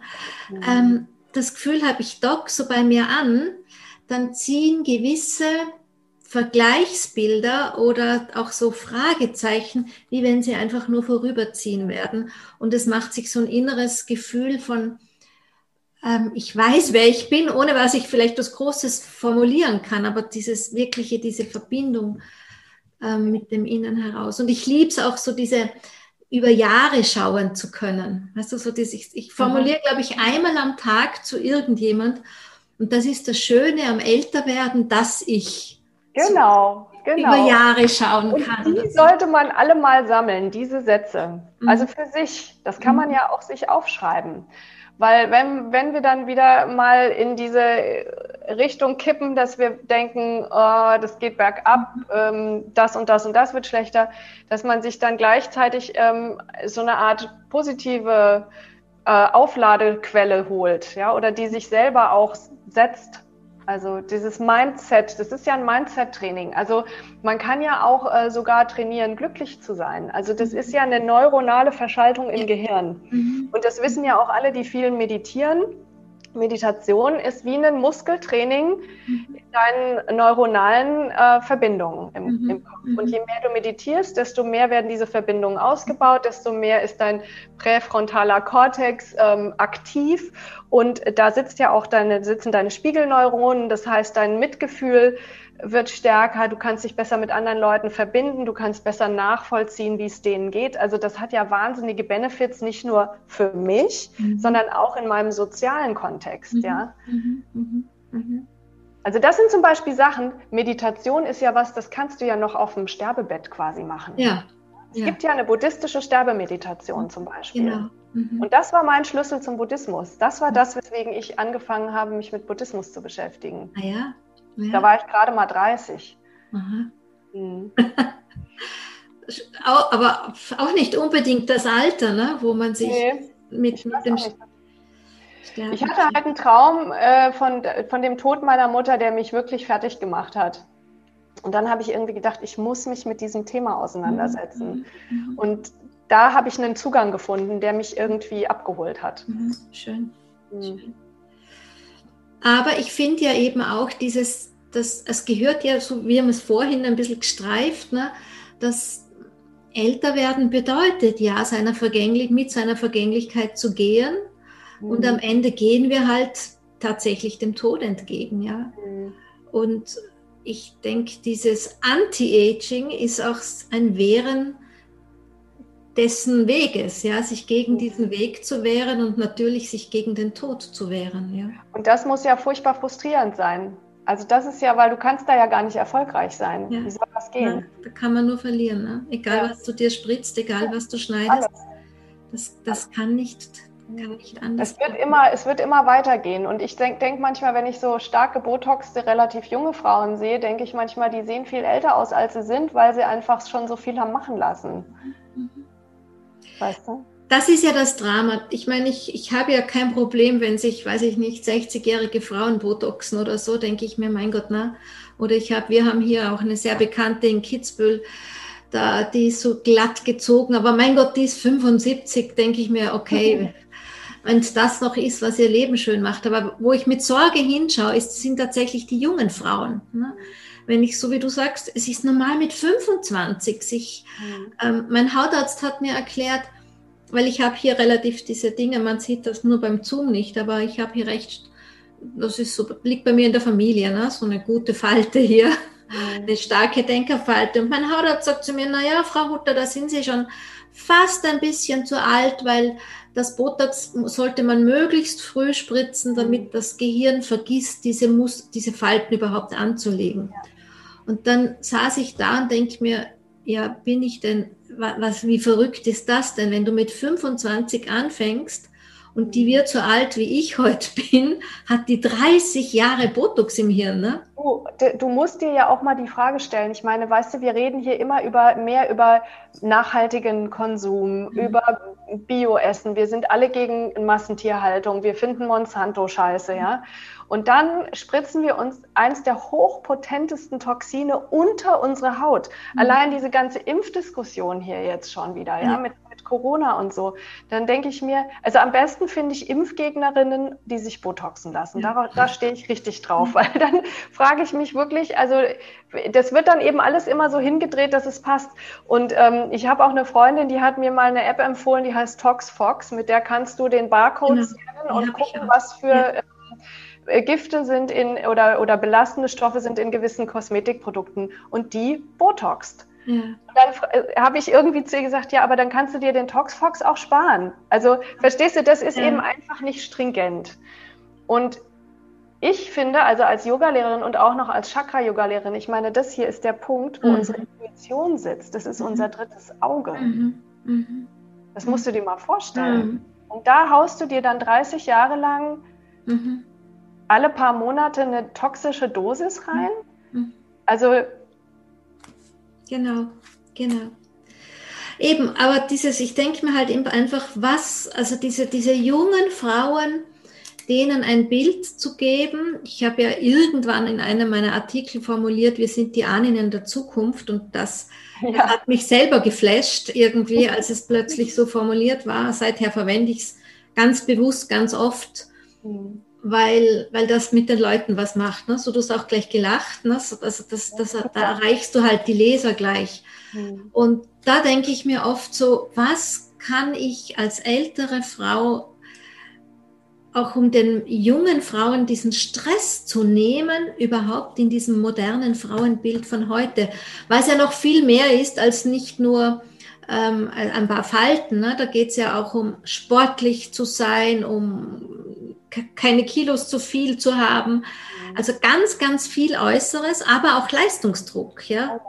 mhm. ähm, das Gefühl habe, ich dock so bei mir an, dann ziehen gewisse Vergleichsbilder oder auch so Fragezeichen, wie wenn sie einfach nur vorüberziehen werden. Und es macht sich so ein inneres Gefühl von, ähm, ich weiß, wer ich bin, ohne was ich vielleicht was Großes formulieren kann, aber dieses wirkliche, diese Verbindung ähm, mit dem Innen heraus. Und ich liebe es auch so, diese über Jahre schauen zu können. Weißt du, so das, ich, ich formuliere, glaube ich, einmal am Tag zu irgendjemand. Und das ist das Schöne am Älterwerden, dass ich genau, genau. über Jahre schauen und kann. Die sollte man alle mal sammeln, diese Sätze. Mhm. Also für sich. Das kann man mhm. ja auch sich aufschreiben. Weil wenn, wenn wir dann wieder mal in diese Richtung kippen, dass wir denken, oh, das geht bergab, ähm, das und das und das wird schlechter, dass man sich dann gleichzeitig ähm, so eine Art positive äh, Aufladequelle holt, ja, oder die sich selber auch setzt also dieses Mindset, das ist ja ein Mindset-Training. Also man kann ja auch äh, sogar trainieren, glücklich zu sein. Also das ist ja eine neuronale Verschaltung im Gehirn. Mhm. Und das wissen ja auch alle, die vielen meditieren. Meditation ist wie ein Muskeltraining mhm. in deinen neuronalen äh, Verbindungen im, mhm. im, Kopf. Und je mehr du meditierst, desto mehr werden diese Verbindungen ausgebaut, desto mehr ist dein präfrontaler Kortex ähm, aktiv. Und da sitzt ja auch deine, sitzen deine Spiegelneuronen, das heißt, dein Mitgefühl wird stärker, du kannst dich besser mit anderen Leuten verbinden, du kannst besser nachvollziehen, wie es denen geht. Also das hat ja wahnsinnige Benefits, nicht nur für mich, mhm. sondern auch in meinem sozialen Kontext, mhm. ja. Mhm. mhm. mhm. Also das sind zum Beispiel Sachen, Meditation ist ja was, das kannst du ja noch auf dem Sterbebett quasi machen. Ja. Es ja. gibt ja eine buddhistische Sterbemeditation zum Beispiel. Genau. Mhm. Und das war mein Schlüssel zum Buddhismus. Das war das, weswegen ich angefangen habe, mich mit Buddhismus zu beschäftigen. Ah ja. Ja. Da war ich gerade mal 30. Mhm. aber auch nicht unbedingt das Alter, ne? wo man sich nee, mit, mit dem Ich hatte halt einen Traum äh, von, von dem Tod meiner Mutter, der mich wirklich fertig gemacht hat. Und dann habe ich irgendwie gedacht, ich muss mich mit diesem Thema auseinandersetzen. Mhm. mhm. Und da habe ich einen Zugang gefunden, der mich irgendwie abgeholt hat. Mhm. Schön. Mhm. Schön. Aber ich finde ja eben auch dieses, das, es gehört ja, so wir haben es vorhin ein bisschen gestreift, ne, dass älter werden bedeutet, ja, seiner Vergänglich, mit seiner Vergänglichkeit zu gehen. Mhm. Und am Ende gehen wir halt tatsächlich dem Tod entgegen, ja. Mhm. Und ich denke, dieses Anti-Aging ist auch ein Wehren dessen Weges, ja, sich gegen mhm. diesen Weg zu wehren und natürlich sich gegen den Tod zu wehren. Ja. Und das muss ja furchtbar frustrierend sein. Also das ist ja, weil du kannst da ja gar nicht erfolgreich sein. Ja. Wie soll das gehen? Ja, da kann man nur verlieren. Ne? Egal, ja. was du dir spritzt, egal, was du schneidest. Das, das kann nicht, kann nicht anders. Es wird, immer, es wird immer weitergehen. Und ich denke denk manchmal, wenn ich so starke Botoxte, relativ junge Frauen sehe, denke ich manchmal, die sehen viel älter aus, als sie sind, weil sie einfach schon so viel haben machen lassen. Mhm. Weißt du? Das ist ja das Drama. Ich meine, ich, ich habe ja kein Problem, wenn sich, weiß ich nicht, 60-jährige Frauen botoxen oder so, denke ich mir, mein Gott, na. Oder ich habe, wir haben hier auch eine sehr bekannte in Kitzbühel, da, die ist so glatt gezogen, aber mein Gott, die ist 75, denke ich mir, okay, wenn es das noch ist, was ihr Leben schön macht. Aber wo ich mit Sorge hinschaue, ist, sind tatsächlich die jungen Frauen. Ne? Wenn ich, so wie du sagst, es ist normal mit 25 sich, mhm. ähm, mein Hautarzt hat mir erklärt, weil ich habe hier relativ diese Dinge, man sieht das nur beim Zoom nicht, aber ich habe hier recht, das ist so, liegt bei mir in der Familie, ne? so eine gute Falte hier, mhm. eine starke Denkerfalte. Und mein Hautarzt sagt zu mir, naja, Frau Hutter, da sind Sie schon fast ein bisschen zu alt, weil das Botox sollte man möglichst früh spritzen, damit mhm. das Gehirn vergisst, diese, Mus diese Falten überhaupt anzulegen. Ja. Und dann saß ich da und denke mir, ja, bin ich denn, was, wie verrückt ist das denn, wenn du mit 25 anfängst und die wird so alt wie ich heute bin, hat die 30 Jahre Botox im Hirn, ne? Du, du musst dir ja auch mal die Frage stellen. Ich meine, weißt du, wir reden hier immer über mehr über nachhaltigen Konsum, mhm. über Bioessen. Wir sind alle gegen Massentierhaltung. Wir finden Monsanto scheiße, ja. Und dann spritzen wir uns eins der hochpotentesten Toxine unter unsere Haut. Mhm. Allein diese ganze Impfdiskussion hier jetzt schon wieder, ja, ja mit, mit, Corona und so. Dann denke ich mir, also am besten finde ich Impfgegnerinnen, die sich Botoxen lassen. Ja. Da, da stehe ich richtig drauf, weil dann frage ich mich wirklich, also das wird dann eben alles immer so hingedreht, dass es passt. Und ähm, ich habe auch eine Freundin, die hat mir mal eine App empfohlen, die heißt ToxFox, mit der kannst du den Barcode genau. scannen und gucken, was für ja. äh, Gifte sind in oder, oder belastende Stoffe sind in gewissen Kosmetikprodukten und die botoxt. Ja. Und dann äh, habe ich irgendwie zu ihr gesagt, ja, aber dann kannst du dir den Toxfox auch sparen. Also verstehst du, das ist ja. eben einfach nicht stringent. Und ich finde, also als Yogalehrerin und auch noch als Chakra-Yogalehrerin, ich meine, das hier ist der Punkt, wo mhm. unsere Intuition sitzt. Das ist mhm. unser drittes Auge. Mhm. mhm. Das musst du dir mal vorstellen. Mhm. Und da haust du dir dann 30 Jahre lang mhm. Alle paar Monate eine toxische Dosis rein. Also. Genau, genau. Eben, aber dieses, ich denke mir halt einfach, was, also diese, diese jungen Frauen, denen ein Bild zu geben. Ich habe ja irgendwann in einem meiner Artikel formuliert, wir sind die Ahnen der Zukunft und das ja. hat mich selber geflasht irgendwie, als es plötzlich so formuliert war. Seither verwende ich es ganz bewusst, ganz oft, mhm. Weil, weil das mit den Leuten was macht. Ne? So, du hast auch gleich gelacht. Ne? Also das, das, das, da erreichst du halt die Leser gleich. Mhm. Und da denke ich mir oft so, was kann ich als ältere Frau auch um den jungen Frauen diesen Stress zu nehmen, überhaupt in diesem modernen Frauenbild von heute, weil es ja noch viel mehr ist als nicht nur ähm, ein paar Falten. Ne? Da geht es ja auch um sportlich zu sein, um keine Kilos zu viel zu haben. Also ganz, ganz viel Äußeres, aber auch Leistungsdruck. Ja?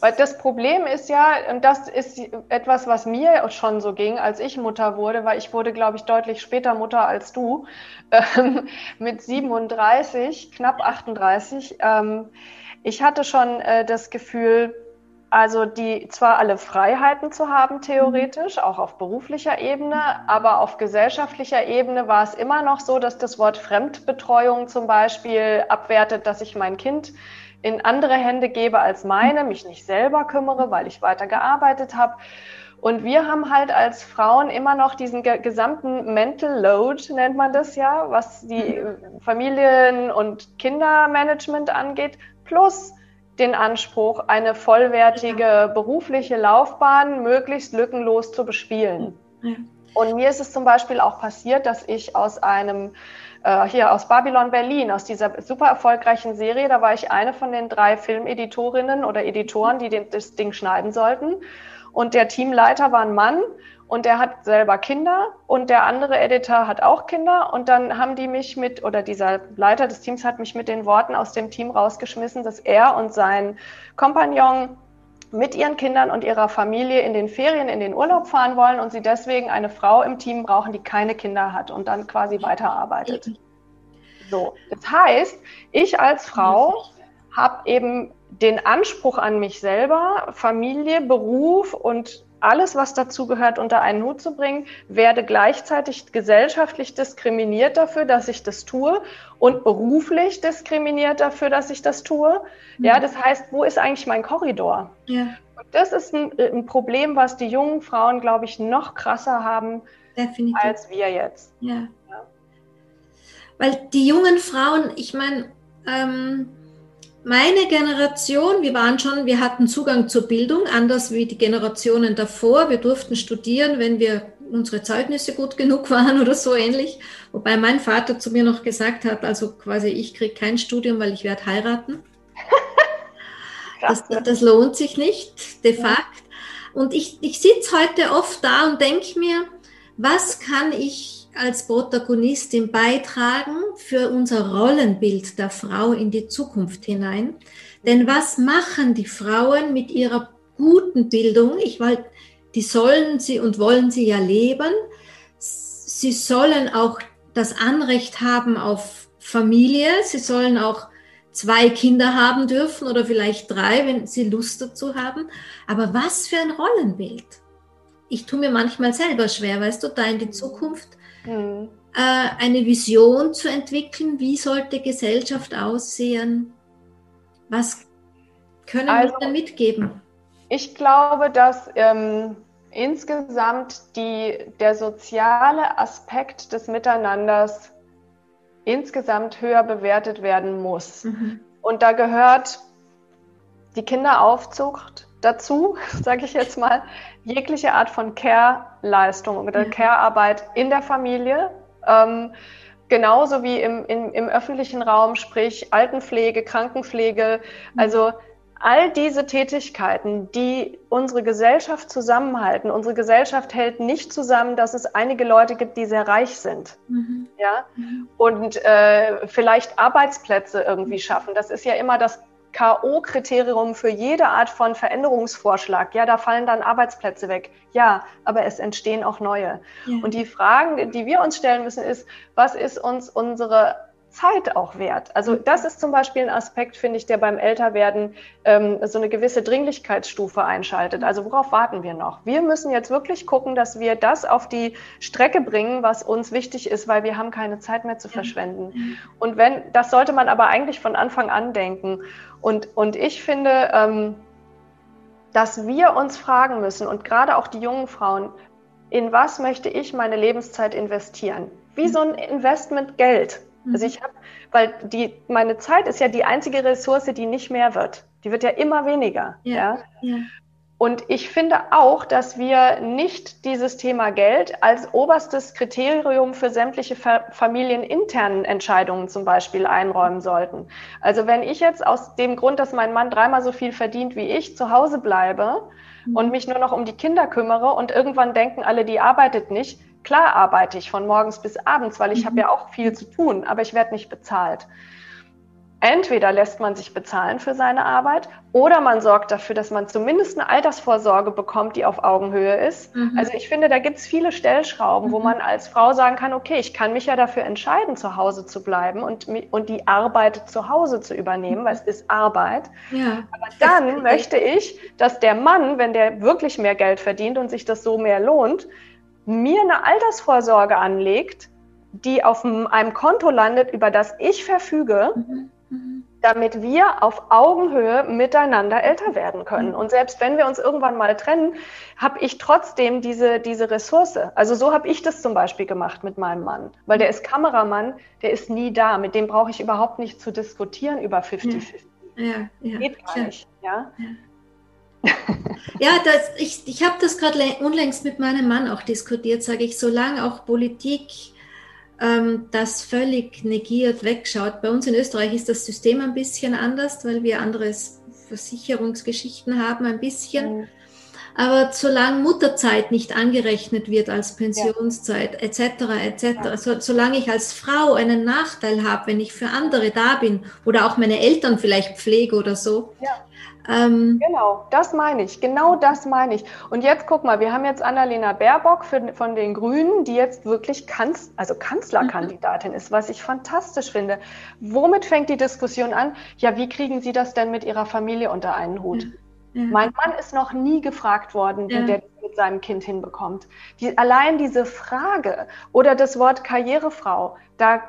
Weil das Problem ist ja, und das ist etwas, was mir schon so ging, als ich Mutter wurde, weil ich wurde, glaube ich, deutlich später Mutter als du, ähm, mit 37, knapp 38. Ähm, ich hatte schon äh, das Gefühl, also die zwar alle Freiheiten zu haben, theoretisch, auch auf beruflicher Ebene, aber auf gesellschaftlicher Ebene war es immer noch so, dass das Wort Fremdbetreuung zum Beispiel abwertet, dass ich mein Kind in andere Hände gebe als meine, mich nicht selber kümmere, weil ich weiter gearbeitet habe. Und wir haben halt als Frauen immer noch diesen gesamten Mental Load, nennt man das ja, was die Familien- und Kindermanagement angeht, plus den Anspruch, eine vollwertige berufliche Laufbahn möglichst lückenlos zu bespielen. Ja. Und mir ist es zum Beispiel auch passiert, dass ich aus einem äh, hier aus Babylon Berlin, aus dieser super erfolgreichen Serie. Da war ich eine von den drei Filmeditorinnen oder Editoren, die den, das Ding schneiden sollten. Und der Teamleiter war ein Mann und der hat selber Kinder und der andere Editor hat auch Kinder. Und dann haben die mich mit, oder dieser Leiter des Teams hat mich mit den Worten aus dem Team rausgeschmissen, dass er und sein Kompagnon mit ihren Kindern und ihrer Familie in den Ferien in den Urlaub fahren wollen und sie deswegen eine Frau im Team brauchen, die keine Kinder hat und dann quasi weiterarbeitet. So, das heißt, ich als Frau habe eben den Anspruch an mich selber, Familie, Beruf und alles, was dazu gehört, unter einen Hut zu bringen, werde gleichzeitig gesellschaftlich diskriminiert dafür, dass ich das tue und beruflich diskriminiert dafür, dass ich das tue. Ja, mhm. das heißt, wo ist eigentlich mein Korridor? Ja. Und das ist ein, ein, Problem, was die jungen Frauen, glaube ich, noch krasser haben Definitiv. als wir jetzt. Ja. ja. Weil die jungen Frauen, ich meine, ähm, meine Generation, wir waren schon, wir hatten Zugang zur Bildung, anders wie die Generationen davor. Wir durften studieren, wenn wir unsere Zeugnisse gut genug waren oder so ähnlich. Wobei mein Vater zu mir noch gesagt hat, also quasi ich kriege kein Studium, weil ich werde heiraten. das, das, lohnt sich nicht, de facto. Und ich, ich sitze heute oft da und denke mir, was kann ich als Protagonistin beitragen für unser Rollenbild der Frau in die Zukunft hinein. Denn was machen die Frauen mit ihrer guten Bildung? Ich weil die sollen sie und wollen sie ja leben. Sie sollen auch das Anrecht haben auf Familie. Sie sollen auch zwei Kinder haben dürfen oder vielleicht drei, wenn sie Lust dazu haben. Aber was für ein Rollenbild? Ich tue mir manchmal selber schwer, weißt du, da in die Zukunft mhm. äh, eine Vision zu entwickeln, wie sollte Gesellschaft aussehen? Was können also, wir da mitgeben? Ich glaube, dass ähm, insgesamt die, der soziale Aspekt des Miteinanders insgesamt höher bewertet werden muss. Mhm. Und da gehört die Kinderaufzucht dazu, sage ich jetzt mal, jegliche Art von Care-Leistung oder Care-Arbeit in der Familie. Ähm, genauso wie im, im, im öffentlichen Raum, sprich Altenpflege, Krankenpflege. Also all diese Tätigkeiten, die unsere Gesellschaft zusammenhalten, unsere Gesellschaft hält nicht zusammen, dass es einige Leute gibt, die sehr reich sind, mhm. ja, mhm. und äh, vielleicht Arbeitsplätze irgendwie schaffen. Das ist ja immer das K.O.-Kriterium für jede Art von Veränderungsvorschlag. Ja, da fallen dann Arbeitsplätze weg. Ja, aber es entstehen auch neue. Ja. Und die Fragen, die wir uns stellen müssen, ist, was ist uns unsere Zeit auch wert. Also das ist zum Beispiel ein Aspekt, finde ich, der beim Älterwerden ähm, so eine gewisse Dringlichkeitsstufe einschaltet. Also worauf warten wir noch? Wir müssen jetzt wirklich gucken, dass wir das auf die Strecke bringen, was uns wichtig ist, weil wir haben keine Zeit mehr zu verschwenden. Und wenn, das sollte man aber eigentlich von Anfang an denken. Und, und ich finde, ähm, dass wir uns fragen müssen und gerade auch die jungen Frauen, in was möchte ich meine Lebenszeit investieren? Wie so ein Investment Geld. Also mhm. ich habe, weil die, meine Zeit ist ja die einzige Ressource, die nicht mehr wird. Die wird ja immer weniger. Ja. ja? ja. Und ich finde auch, dass wir nicht dieses Thema Geld als oberstes Kriterium für sämtliche familieninternen Entscheidungen zum Beispiel einräumen sollten. Also wenn ich jetzt aus dem Grund, dass mein Mann dreimal so viel verdient wie ich, zu Hause bleibe mhm. und mich nur noch um die Kinder kümmere und irgendwann denken alle, die arbeitet nicht, Klar arbeite ich von morgens bis abends, weil ich mhm. habe ja auch viel zu tun, aber ich werde nicht bezahlt. Entweder lässt man sich bezahlen für seine Arbeit oder man sorgt dafür, dass man zumindest eine Altersvorsorge bekommt, die auf Augenhöhe ist. Mhm. Also ich finde, da gibt es viele Stellschrauben, mhm. wo man als Frau sagen kann, okay, ich kann mich ja dafür entscheiden, zu Hause zu bleiben und, und die Arbeit zu Hause zu übernehmen, weil es ist Arbeit. Ja. Aber dann möchte ich, dass der Mann, wenn der wirklich mehr Geld verdient und sich das so mehr lohnt, mir eine Altersvorsorge anlegt, die auf einem Konto landet, über das ich verfüge, mhm. Mhm. damit wir auf Augenhöhe miteinander älter werden können. Mhm. Und selbst wenn wir uns irgendwann mal trennen, habe ich trotzdem diese, diese Ressource. Also so habe ich das zum Beispiel gemacht mit meinem Mann, weil der ist Kameramann, der ist nie da. Mit dem brauche ich überhaupt nicht zu diskutieren über 50-50. Ja. Ja, ja. Geht gar nicht. Ja? Ja. das, ich, ich habe das gerade unlängst mit meinem Mann auch diskutiert, sage ich, solange auch Politik ähm, das völlig negiert, wegschaut. Bei uns in Österreich ist das System ein bisschen anders, weil wir andere Versicherungsgeschichten haben, ein bisschen. Mhm. Aber solange Mutterzeit nicht angerechnet wird als Pensionszeit etc. etc. So, solange ich als Frau einen Nachteil habe, wenn ich für andere da bin oder auch meine Eltern vielleicht pflege oder so, ja. Ähm, genau, das meine ich. Genau das meine ich. Und jetzt guck mal, wir haben jetzt Annalena Baerbock für, von den Grünen, die jetzt wirklich Kanz, also Kanzlerkandidatin mhm. ist, was ich fantastisch finde. Womit fängt die Diskussion an? Ja, wie kriegen Sie das denn mit Ihrer Familie unter einen Hut? Ja. Mein Mann ist noch nie gefragt worden, wie ja. der mit seinem Kind hinbekommt. Die, allein diese Frage oder das Wort Karrierefrau, da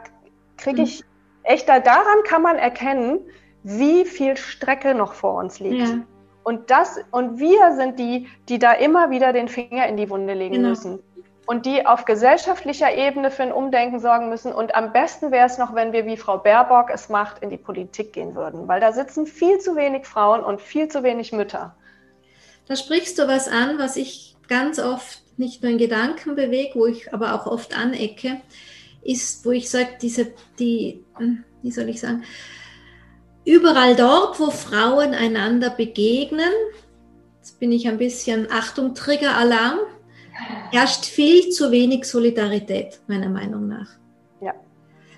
kriege mhm. ich mhm. echt, daran kann man erkennen, wie viel Strecke noch vor uns liegt. Ja. Und das, und wir sind die, die da immer wieder den Finger in die Wunde legen genau. müssen. Und die auf gesellschaftlicher Ebene für ein Umdenken sorgen müssen. Und am besten wäre es noch, wenn wir, wie Frau Baerbock es macht, in die Politik gehen würden. Weil da sitzen viel zu wenig Frauen und viel zu wenig Mütter. Da sprichst du was an, was ich ganz oft nicht nur in Gedanken bewege, wo ich aber auch oft anecke, ist, wo ich sage, diese, die, hm, wie soll ich sagen, Überall dort, wo Frauen einander begegnen, jetzt bin ich ein bisschen Achtung, Trigger-Alarm, herrscht viel zu wenig Solidarität, meiner Meinung nach. Ja.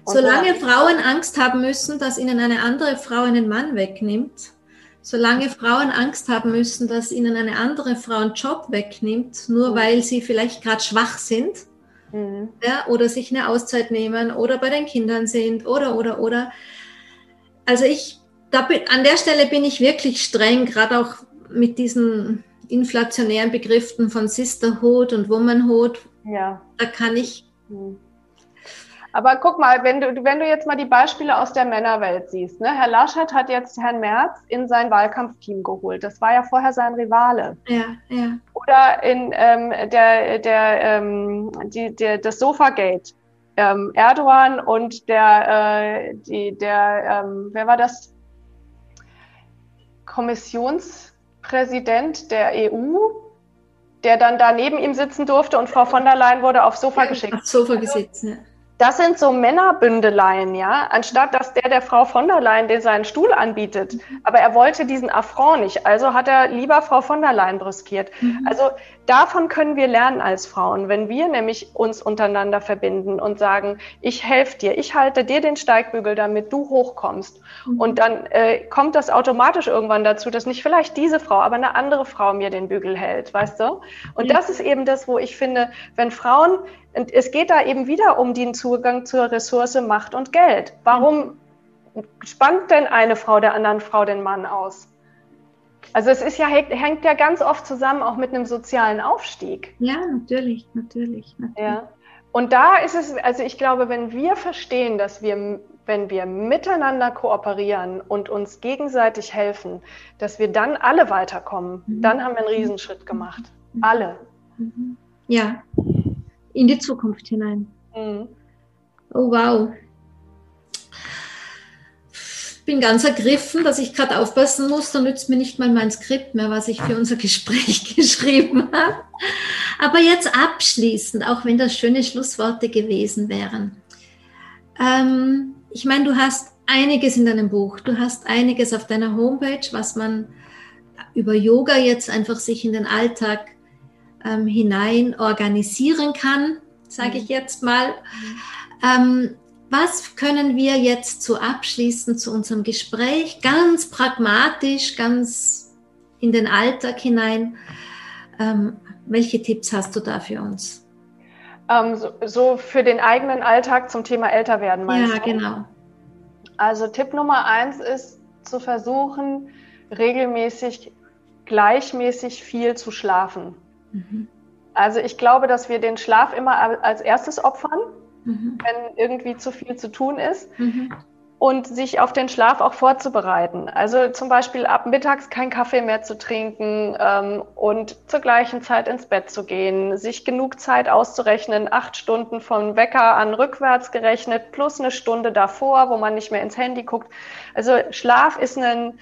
solange Frauen Angst haben müssen, dass ihnen eine andere Frau einen Mann wegnimmt, solange Frauen Angst haben müssen, dass ihnen eine andere Frau einen Job wegnimmt, nur mhm. weil sie vielleicht gerade schwach sind mhm. ja, oder sich eine Auszeit nehmen oder bei den Kindern sind oder, oder, oder, also ich, da bin, an der Stelle bin ich wirklich streng, gerade auch mit diesen inflationären Begriffen von Sisterhood und Womanhood. Ja. Da kann ich. Hm. Aber guck mal, wenn du, wenn du jetzt mal die Beispiele aus der Männerwelt siehst, ne? Herr Laschet hat jetzt Herrn Merz in sein Wahlkampfteam geholt. Das war ja vorher sein Rivale. Ja, ja. Oder in ähm, der, der, ähm, die, der, das Sofagate ähm, Erdogan und der, äh, die, der, ähm, wer war das? Kommissionspräsident der EU, der dann da neben ihm sitzen durfte und Frau von der Leyen wurde aufs Sofa geschickt. Aufs Sofa gesetzt, ja. das sind so Männerbündeleien, ja, anstatt dass der der Frau von der Leyen den seinen Stuhl anbietet. Aber er wollte diesen Affront nicht, also hat er lieber Frau von der Leyen brüskiert. Mhm. Also davon können wir lernen als Frauen, wenn wir nämlich uns untereinander verbinden und sagen, ich helfe dir, ich halte dir den Steigbügel, damit du hochkommst. Mhm. Und dann äh, kommt das automatisch irgendwann dazu, dass nicht vielleicht diese Frau, aber eine andere Frau mir den Bügel hält, weißt du? Und ja. das ist eben das, wo ich finde, wenn Frauen und es geht da eben wieder um den Zugang zur Ressource Macht und Geld. Warum spannt denn eine Frau der anderen Frau den Mann aus? Also es ist ja, hängt ja ganz oft zusammen auch mit einem sozialen Aufstieg. Ja, natürlich, natürlich. natürlich. Ja. Und da ist es, also ich glaube, wenn wir verstehen, dass wir, wenn wir miteinander kooperieren und uns gegenseitig helfen, dass wir dann alle weiterkommen, mhm. dann haben wir einen Riesenschritt gemacht. Mhm. Alle. Mhm. Ja, in die Zukunft hinein. Mhm. Oh wow. Ich bin ganz ergriffen, dass ich gerade aufpassen muss, da nützt mir nicht mal mein Skript mehr, was ich für unser Gespräch geschrieben habe. Aber jetzt abschließend, auch wenn das schöne Schlussworte gewesen wären. Ähm, ich meine, du hast einiges in deinem Buch, du hast einiges auf deiner Homepage, was man über Yoga jetzt einfach sich in den Alltag ähm, hinein organisieren kann, sage ich mhm. jetzt mal. Ähm, was können wir jetzt so abschließen zu unserem Gespräch, ganz pragmatisch, ganz in den Alltag hinein? Ähm, welche Tipps hast du da für uns? Ähm, so, so, für den eigenen Alltag zum Thema älter werden, meinst ja, du? Ja, genau. Also Tipp Nummer eins ist zu versuchen, regelmäßig gleichmäßig viel zu schlafen. Mhm. Also ich glaube, dass wir den Schlaf immer als erstes opfern, mhm. wenn irgendwie zu viel zu tun ist. Mhm. Und sich auf den Schlaf auch vorzubereiten. Also zum Beispiel ab mittags kein Kaffee mehr zu trinken ähm, und zur gleichen Zeit ins Bett zu gehen, sich genug Zeit auszurechnen, acht Stunden vom Wecker an rückwärts gerechnet, plus eine Stunde davor, wo man nicht mehr ins Handy guckt. Also Schlaf ist ein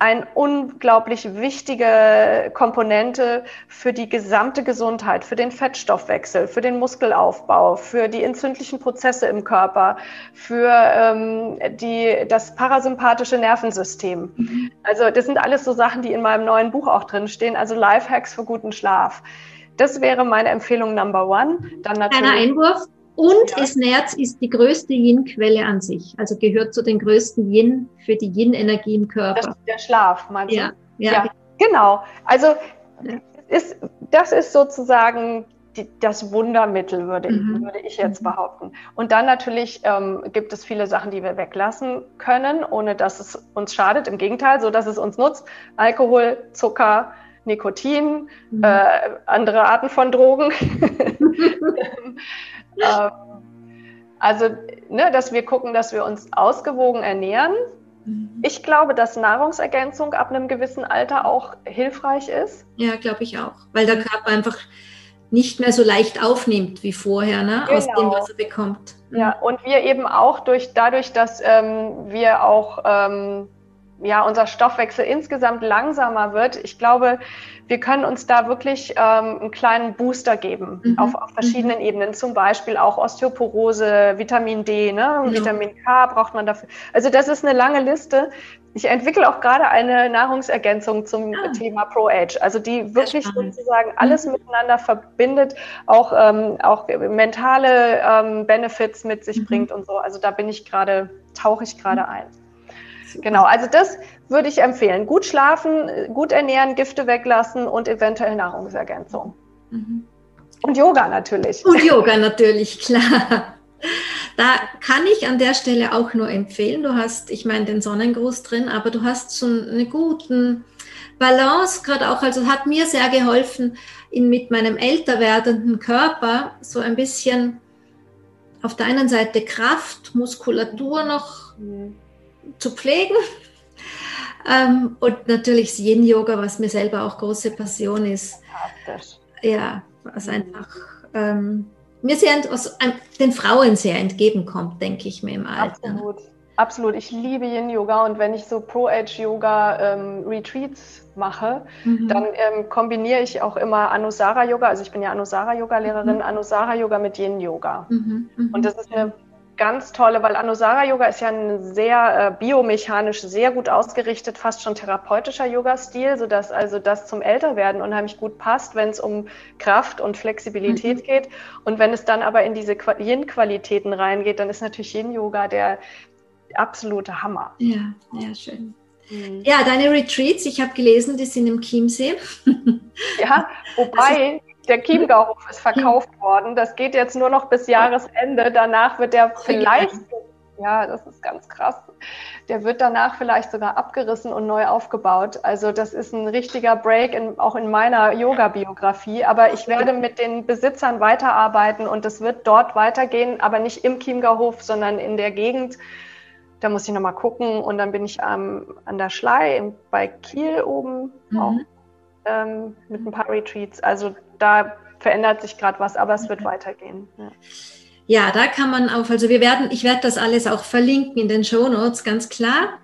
eine unglaublich wichtige Komponente für die gesamte Gesundheit, für den Fettstoffwechsel, für den Muskelaufbau, für die entzündlichen Prozesse im Körper, für ähm, die, das parasympathische Nervensystem. Mhm. Also das sind alles so Sachen, die in meinem neuen Buch auch drin stehen. Also Lifehacks für guten Schlaf. Das wäre meine Empfehlung Number One. Dann natürlich. Kleiner Einwurf. Und ja. das Nerz ist die größte Yin-Quelle an sich, also gehört zu den größten Yin für die Yin-Energie im Körper. Das ist der Schlaf, meinst ja. du? Ja, ja. genau. Also ist, das ist sozusagen die, das Wundermittel, würde, mhm. würde ich jetzt mhm. behaupten. Und dann natürlich ähm, gibt es viele Sachen, die wir weglassen können, ohne dass es uns schadet. Im Gegenteil, so dass es uns nutzt. Alkohol, Zucker, Nikotin, mhm. äh, andere Arten von Drogen. Ähm, also, ne, dass wir gucken, dass wir uns ausgewogen ernähren. Mhm. Ich glaube, dass Nahrungsergänzung ab einem gewissen Alter auch hilfreich ist. Ja, glaube ich auch, weil der Körper einfach nicht mehr so leicht aufnimmt wie vorher, ne? Genau. aus dem, genau. was er bekommt. Ja, und wir eben auch durch, dadurch, dass ähm, wir auch ähm, ja, unser Stoffwechsel insgesamt langsamer wird. Ich glaube, wir können uns da wirklich ähm, einen kleinen Booster geben mhm. auf, auf, verschiedenen mhm. Ebenen, zum Beispiel auch Osteoporose, Vitamin D, ne? Genau. Vitamin K braucht man dafür. Also das ist eine lange Liste. Ich entwickle auch gerade eine Nahrungsergänzung zum ah. Thema Pro-Age, also die wirklich sozusagen alles mhm. miteinander verbindet, auch, ähm, auch mentale ähm, Benefits mit sich mhm. bringt und so. Also da bin ich gerade, tauche ich gerade mhm. ein. Genau, also das würde ich empfehlen. Gut schlafen, gut ernähren, Gifte weglassen und eventuell Nahrungsergänzung. Mhm. Und Yoga natürlich. Und Yoga natürlich, klar. Da kann ich an der Stelle auch nur empfehlen. Du hast, ich meine, den Sonnengruß drin, aber du hast so eine guten Balance gerade auch. Also hat mir sehr geholfen, in, mit meinem älter werdenden Körper so ein bisschen auf der einen Seite Kraft, Muskulatur noch mhm zu pflegen. Ähm, und natürlich das Yin-Yoga, was mir selber auch große Passion ist. Ja, was einfach ähm, mir sehr aus, den Frauen sehr entgegenkommt, denke ich mir im Alter. Absolut. absolut. Ich liebe Yin-Yoga und wenn ich so Pro-Age-Yoga-Retreats ähm, mache, mhm. dann ähm, kombiniere ich auch immer Anusara-Yoga, also ich bin ja Anusara-Yoga-Lehrerin, mhm. Anusara-Yoga mit Yin-Yoga. Mhm. mhm. Und das ist eine ganz tolle, weil Anusara Yoga ist ja ein sehr äh, biomechanisch, sehr gut ausgerichtet, fast schon therapeutischer Yoga-Stil, sodass also das zum Älterwerden unheimlich gut passt, wenn es um Kraft und Flexibilität mhm. geht. Und wenn es dann aber in diese Yin-Qualitäten reingeht, dann ist natürlich Yin-Yoga der absolute Hammer. Ja, ja, schön. Mhm. Ja, deine Retreats, ich habe gelesen, die sind im Chiemsee. Ja, wobei der Chiemgauhof ist verkauft worden. Das geht jetzt nur noch bis Jahresende. Danach wird der vielleicht, ja, das ist ganz krass, der wird danach vielleicht sogar abgerissen und neu aufgebaut. Also das ist ein richtiger Break, in, auch in meiner Yoga-Biografie. Aber ich werde mit den Besitzern weiterarbeiten und es wird dort weitergehen, aber nicht im Chiemgauhof, sondern in der Gegend. Da muss ich nochmal gucken. Und dann bin ich ähm, an der Schlei bei Kiel oben mhm. auch ähm, mit ein paar Retreats. Also da verändert sich gerade was, aber es wird weitergehen. Ja. ja. da kann man auf, also wir werden, ich werde das alles auch verlinken in den Show Notes, ganz klar.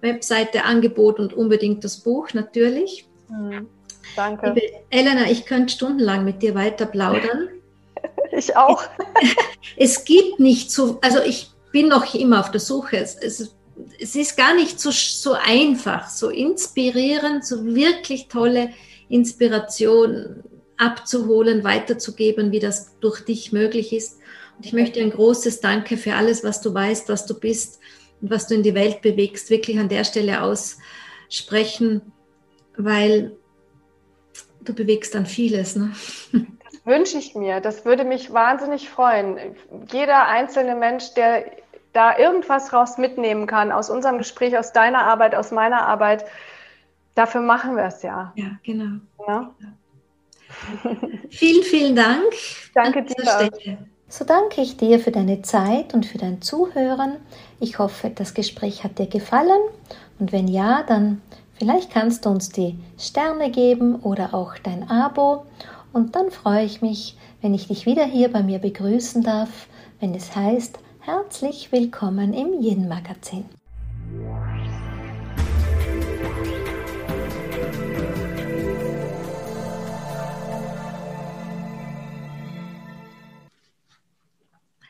Webseite, Angebot und unbedingt das Buch natürlich. Mhm. Danke. Liebe Elena, ich könnte stundenlang mit dir weiter plaudern. ich auch. Es, gibt nicht so, also ich bin noch immer auf der Suche. Es, es, es ist gar nicht so, so einfach, so inspirierend, so wirklich tolle Inspiration abzuholen, weiterzugeben, wie das durch dich möglich ist. Und ich möchte ein großes Danke für alles, was du weißt, was du bist und was du in die Welt bewegst, wirklich an der Stelle aussprechen, weil du bewegst dann vieles. Ne? Das wünsche ich mir. Das würde mich wahnsinnig freuen. Jeder einzelne Mensch, der da irgendwas raus mitnehmen kann aus unserem Gespräch, aus deiner Arbeit, aus meiner Arbeit, dafür machen wir es ja. Ja, genau. Ja? vielen, vielen Dank. Danke dir. So danke ich dir für deine Zeit und für dein Zuhören. Ich hoffe, das Gespräch hat dir gefallen und wenn ja, dann vielleicht kannst du uns die Sterne geben oder auch dein Abo und dann freue ich mich, wenn ich dich wieder hier bei mir begrüßen darf, wenn es heißt, herzlich willkommen im Yin Magazin.